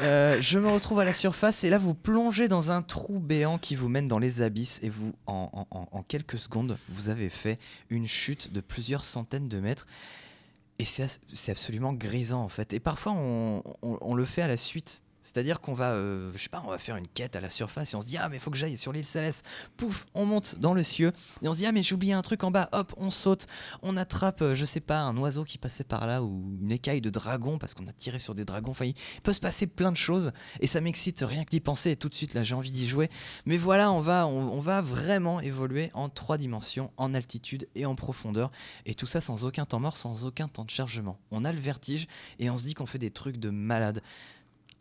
euh, je me retrouve à la surface et là vous plongez dans un trou béant qui vous mène dans les abysses et vous en, en- en- en quelques secondes vous avez fait une chute de plusieurs centaines de mètres et c'est absolument grisant en fait. Et parfois on, on- on le fait à la suite c'est-à-dire qu'on va, euh, on va faire une quête à la surface et on se dit ah mais faut que j'aille sur l'île céleste. Pouf, on monte dans le cieux et on se dit ah mais j'ai oublié un truc en bas. Hop, on saute, on attrape, euh, je sais pas, un oiseau qui passait par là ou une écaille de dragon parce qu'on a tiré sur des dragons. Enfin, il peut se passer plein de choses et ça m'excite rien que d'y penser. Et tout de suite là, j'ai envie d'y jouer. Mais voilà, on va, on va vraiment évoluer en trois dimensions, en altitude et en profondeur. Et tout ça sans aucun temps mort, sans aucun temps de chargement. On a le vertige et on se dit qu'on fait des trucs de malade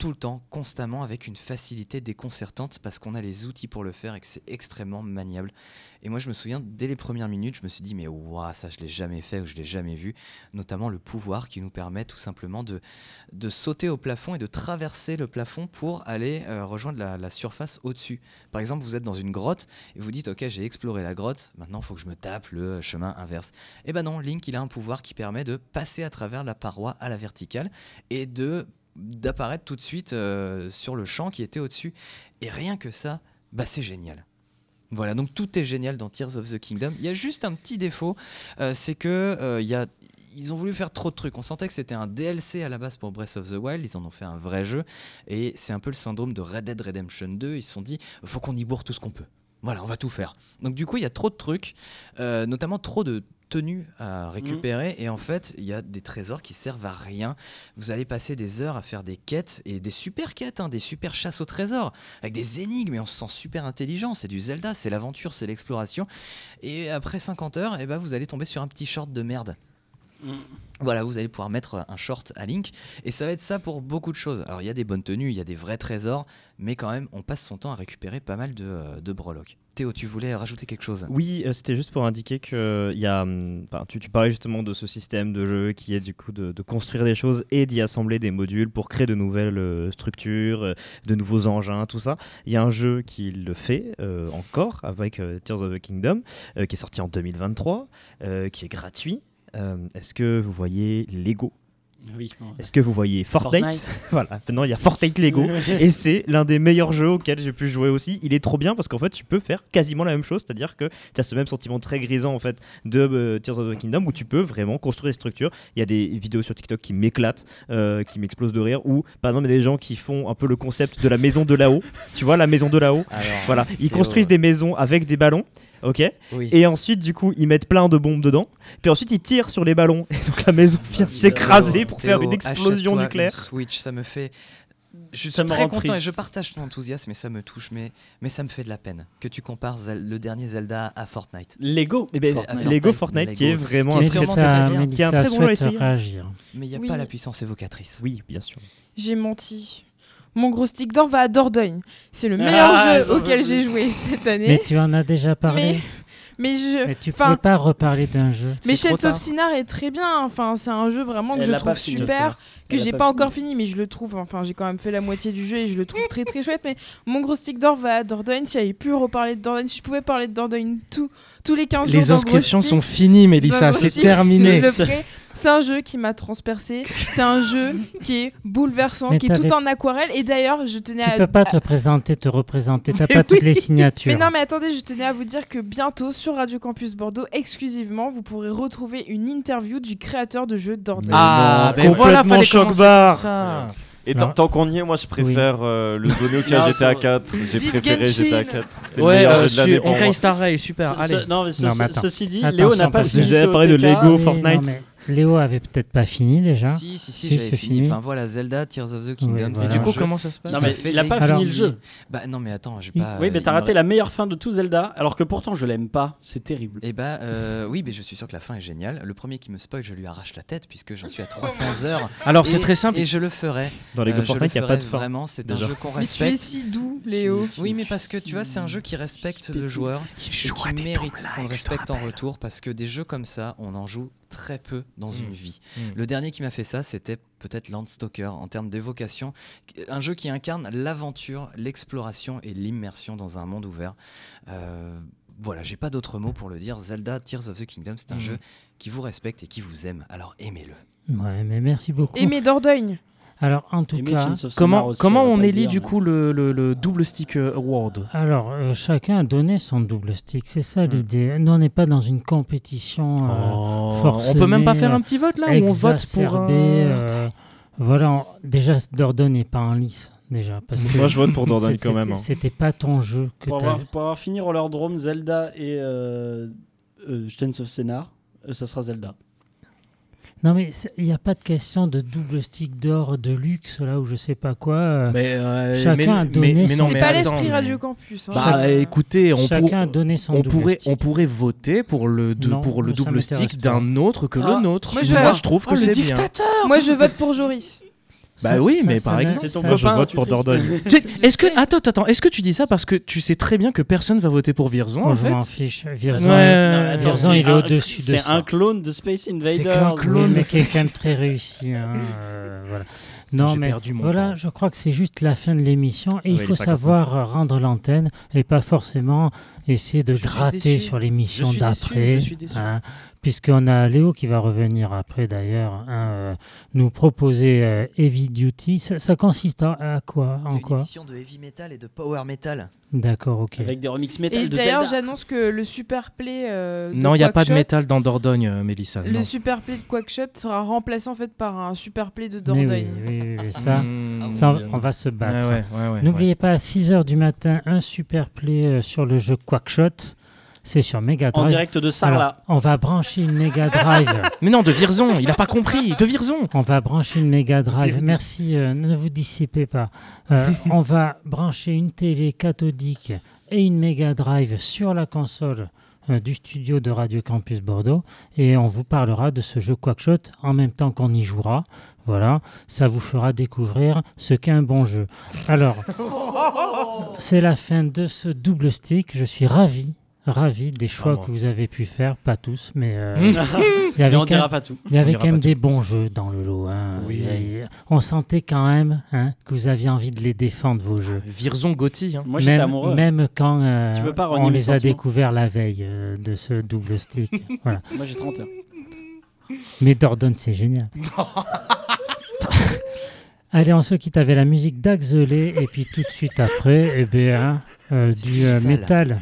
tout le temps, constamment, avec une facilité déconcertante parce qu'on a les outils pour le faire et que c'est extrêmement maniable. Et moi, je me souviens, dès les premières minutes, je me suis dit, mais waouh, ça, je l'ai jamais fait ou je l'ai jamais vu. Notamment le pouvoir qui nous permet tout simplement de, de sauter au plafond et de traverser le plafond pour aller euh, rejoindre la, surface au-dessus. Par exemple, vous êtes dans une grotte et vous dites, ok, j'ai exploré la grotte, maintenant, il faut que je me tape le chemin inverse. Et ben non, Link, il a un pouvoir qui permet de passer à travers la paroi à la verticale et de d'apparaître tout de suite euh, sur le champ qui était au-dessus. Et rien que ça, bah c'est génial. Voilà, donc tout est génial dans Tears of the Kingdom. Il y a juste un petit défaut, euh, c'est que euh, y a ils ont voulu faire trop de trucs. On sentait que c'était un DLC à la base pour Breath of the Wild. Ils en ont fait un vrai jeu. Et c'est un peu le syndrome de Red Dead Redemption 2. Ils se sont dit, faut qu'on y bourre tout ce qu'on peut. Voilà, on va tout faire. Donc du coup, il y a trop de trucs, notamment trop de tenues à récupérer. Et en fait, il y a des trésors qui servent à rien. Vous allez passer des heures à faire des quêtes et des super quêtes, hein, des super chasses au trésor, avec des énigmes. Et on se sent super intelligent. C'est du Zelda, c'est l'aventure, c'est l'exploration. Et après 50 heures, eh ben, vous allez tomber sur un petit short de merde. Voilà, vous allez pouvoir mettre un short à Link et ça va être ça pour beaucoup de choses. Alors il y a des bonnes tenues, il y a des vrais trésors, mais quand même on passe son temps à récupérer pas mal de, euh, de breloques. Théo, tu voulais rajouter quelque chose? Oui, euh, c'était juste pour indiquer que il y a, hum, tu, parlais justement de ce système de jeu qui est du coup de, construire des choses et d'y assembler des modules pour créer de nouvelles euh, structures, euh, de nouveaux engins, tout ça. Il y a un jeu qui le fait euh, encore avec euh, Tears of the Kingdom, euh, qui est sorti en 2023, euh, qui est gratuit. Euh, Est-ce que vous voyez Lego? Oui. Est-ce que vous voyez Fortnite, Fortnite. Voilà, maintenant il y a Fortnite Lego et c'est l'un des meilleurs jeux auxquels j'ai pu jouer aussi. Il est trop bien parce qu'en fait tu peux faire quasiment la même chose, c'est-à-dire que tu as ce même sentiment très grisant en fait de euh, Tears of the Kingdom où tu peux vraiment construire des structures. Il y a des vidéos sur TikTok qui m'éclatent, euh, qui m'explosent de rire où par exemple il y a des gens qui font un peu le concept de la maison de là-haut. tu vois la maison de là-haut? Voilà, ils construisent des maisons avec des ballons. Ok Oui. Et ensuite, du coup, ils mettent plein de bombes dedans. Puis ensuite, ils tirent sur les ballons. Et donc, la maison vient Théo, s'écraser pour faire une explosion nucléaire. une Switch, ça me fait Je suis Ça très content et je partage ton enthousiasme et ça me touche, mais, mais ça me fait de la peine que tu compares Zel- le dernier Zelda à Fortnite. Lego. Eh ben, Fortnite. Lego Fortnite qui est vraiment Qui un est très sûrement très bien. Qui est un très bon réagir. Mais il n'y a Oui. pas la puissance évocatrice. Oui, bien sûr. J'ai menti. Mon gros stick d'or va à Dordogne. C'est le meilleur Ah, jeu auquel j'ai joué cette Mais année. tu en as déjà parlé. Mais, mais je. Mais tu pouvais pas reparler d'un jeu. Mais Shades of. Sinar est très bien. Enfin, c'est un jeu vraiment que Elle je trouve super, que j'ai pas pas, encore fini, mais je le trouve. Enfin, j'ai quand même fait la moitié du jeu et je le trouve très très chouette. Mais mon gros stick d'or va à Dordogne. Si j'avais pu reparler de Dordogne, si je pouvais parler de Dordogne tout, tous les 15 jours. Les inscriptions Stick, sont finies, Mélissa, c'est terminé. C'est un jeu qui m'a transpercé. C'est un jeu qui est bouleversant, Mais qui est tout en aquarelle. Et d'ailleurs, je tenais Tu à. peux pas te présenter, te représenter. T'as Mais pas toutes les signatures. mais non, mais attendez, je tenais à vous dire que bientôt sur Radio Campus Bordeaux, exclusivement, vous pourrez retrouver une interview du créateur de jeu Dordogne. Ah, Mais ben voilà, complètement fallait Et tant tant qu'on y est, moi je préfère euh, le donner aussi à GTA c'est vrai. 4. J'ai préféré Genshin. GTA 4. C'était le Ouais, meilleur euh, jeu de l'année Star Rail, super. Ce- Allez. ce- non, mais ce- Non, mais ceci dit, Attention, Léo n'a pas fini. j'ai parlé de. Lego. Mais Fortnite. Mais Léo avait peut-être pas fini déjà. Si, si, si, Si, j'avais fini. fini. Enfin voilà, Zelda, Tears of the Kingdom. Et du coup, comment ça se passe Non, mais il a pas Alors- fini le jeu. Bah non, mais attends, j'ai pas. Oui, mais il t'as raté la meilleure fin de tout Zelda, alors que pourtant je l'aime pas. C'est terrible. Eh bah euh, oui, mais je suis sûr que la fin est géniale. Le premier qui me spoil, je lui arrache la tête puisque j'en suis à 300 heures. Alors, c'est Et- très simple. Et je le ferai. Dans Lego Euh, Fortnite, il n'y a pas de fin. Vraiment, c'est un jeu qu'on Mais tu es respecte. si doux, Léo. Oui, mais parce que tu vois, c'est un jeu qui respecte le joueur et qui mérite qu'on le respecte en retour parce que des jeux comme ça, on en joue très peu dans une vie. Mm. Le dernier qui m'a fait ça, c'était peut-être Landstalker en termes d'évocation. Un jeu qui incarne l'aventure, l'exploration et l'immersion dans un monde ouvert. Euh, voilà, j'ai pas d'autres mots pour le dire. Zelda Tears of the Kingdom, c'est un Mm. jeu qui vous respecte et qui vous aime. Alors aimez-le. Ouais, mais merci beaucoup. Aimez Dordogne. Alors, en tout cas, Comment, aussi, comment va on élit dire, du mais- coup le, le- le double stick euh, award alors euh, chacun a donné son double stick. C'est ça Hmm. l'idée. Nous, on n'est pas dans une compétition. euh, Oh, forcené, On peut même pas faire un petit vote là où on vote pour un... euh, voilà, on- déjà Dordogne n'est pas en lice déjà parce que Moi, je vote pour Dordogne quand même. hein. C'était pas ton jeu que Pour tu avoir, pour avoir fini Roller Drome, Zelda et euh, euh, Chains of Sinar, euh, ça sera Zelda. Non mais il n'y a pas de question de double stick d'or de luxe là ou je sais pas quoi. Mais, euh, Chacun mais- a donné mais- mais son- non, C'est pas l'esprit Radio Campus. hein. Bah écoutez, on, pour- Chacun a donné son on double pourrait, stick. on pourrait voter pour le, de- Non, pour le double stick d'un autre que Ah, le nôtre. moi, je- Moi, je trouve que Oh, c'est bien. dictateur Moi, je vote pour Joris. Bah Ça- oui, ça, mais ça par exemple- C'est ton ça- Moi, je vote pour Dordogne. Est-ce que attends attends est-ce que tu dis ça parce que tu sais très bien que personne va voter pour Virzon en je m'en fait fiche. Virzon, Ouais. Non, mais attends, Virzon, c'est il est un- au-dessus de C'est ça. un clone de Space Invaders. qu'un clone. Oui, mais de qui est Space- quand même très réussi. hein, euh, voilà. Non, mais perdu mon voilà, temps. je crois que c'est juste la fin de l'émission et il faut les 59. savoir euh, rendre l'antenne et pas forcément essayer de Je gratter sur l'émission d'après. hein, Puisqu'on a Léo qui va revenir après d'ailleurs, hein, euh, nous proposer euh, Heavy Duty. Ça, ça consiste à, à quoi? C'est En une quoi? émission de heavy metal et de power metal. D'accord, ok. Avec des remix Et métal de d'ailleurs, j'annonce que le super play. euh, de Non, il n'y a pas de métal dans Dordogne, euh, Mélissa. Le non. super play de Quackshot sera remplacé en fait par un super play de Mais Dordogne. oui, oui, oui, ça, Mmh. ça, on va se battre. ouais, ouais, ouais, N'oubliez pas, à 6h du matin, un super play euh, sur le jeu Quackshot. C'est sur Mega En Drive. direct de Sarlat. On va brancher une Mega Drive. Mais non, de Virzon, il a pas compris, de Virzon. on va brancher une Mega Drive. Merci, euh, ne vous dissipez pas. Euh, on va brancher une télé cathodique et une Mega Drive sur la console euh, du studio de Radio Campus Bordeaux et on vous parlera de ce jeu Quackshot en même temps qu'on y jouera. Voilà, ça vous fera découvrir ce qu'est un bon jeu. Alors, c'est la fin de ce double stick. Je suis ravi, ravi des choix que vous avez pu faire, pas tous, mais euh, il y Mais avait on dira même- pas tout. il y avait quand même des bons jeux dans le lot. hein. Oui. A- on sentait quand même hein, que vous aviez envie de les défendre, vos jeux. Virzon Gotti. Hein. Moi j'étais même, amoureux. même quand euh, on les a découverts la veille euh, de ce double stick. voilà. Moi j'ai 30 heures. Mais Dordogne, c'est génial. Allez, on se quitte avec la musique d'Axelé et puis tout de suite après, eh bien, euh, du euh, métal,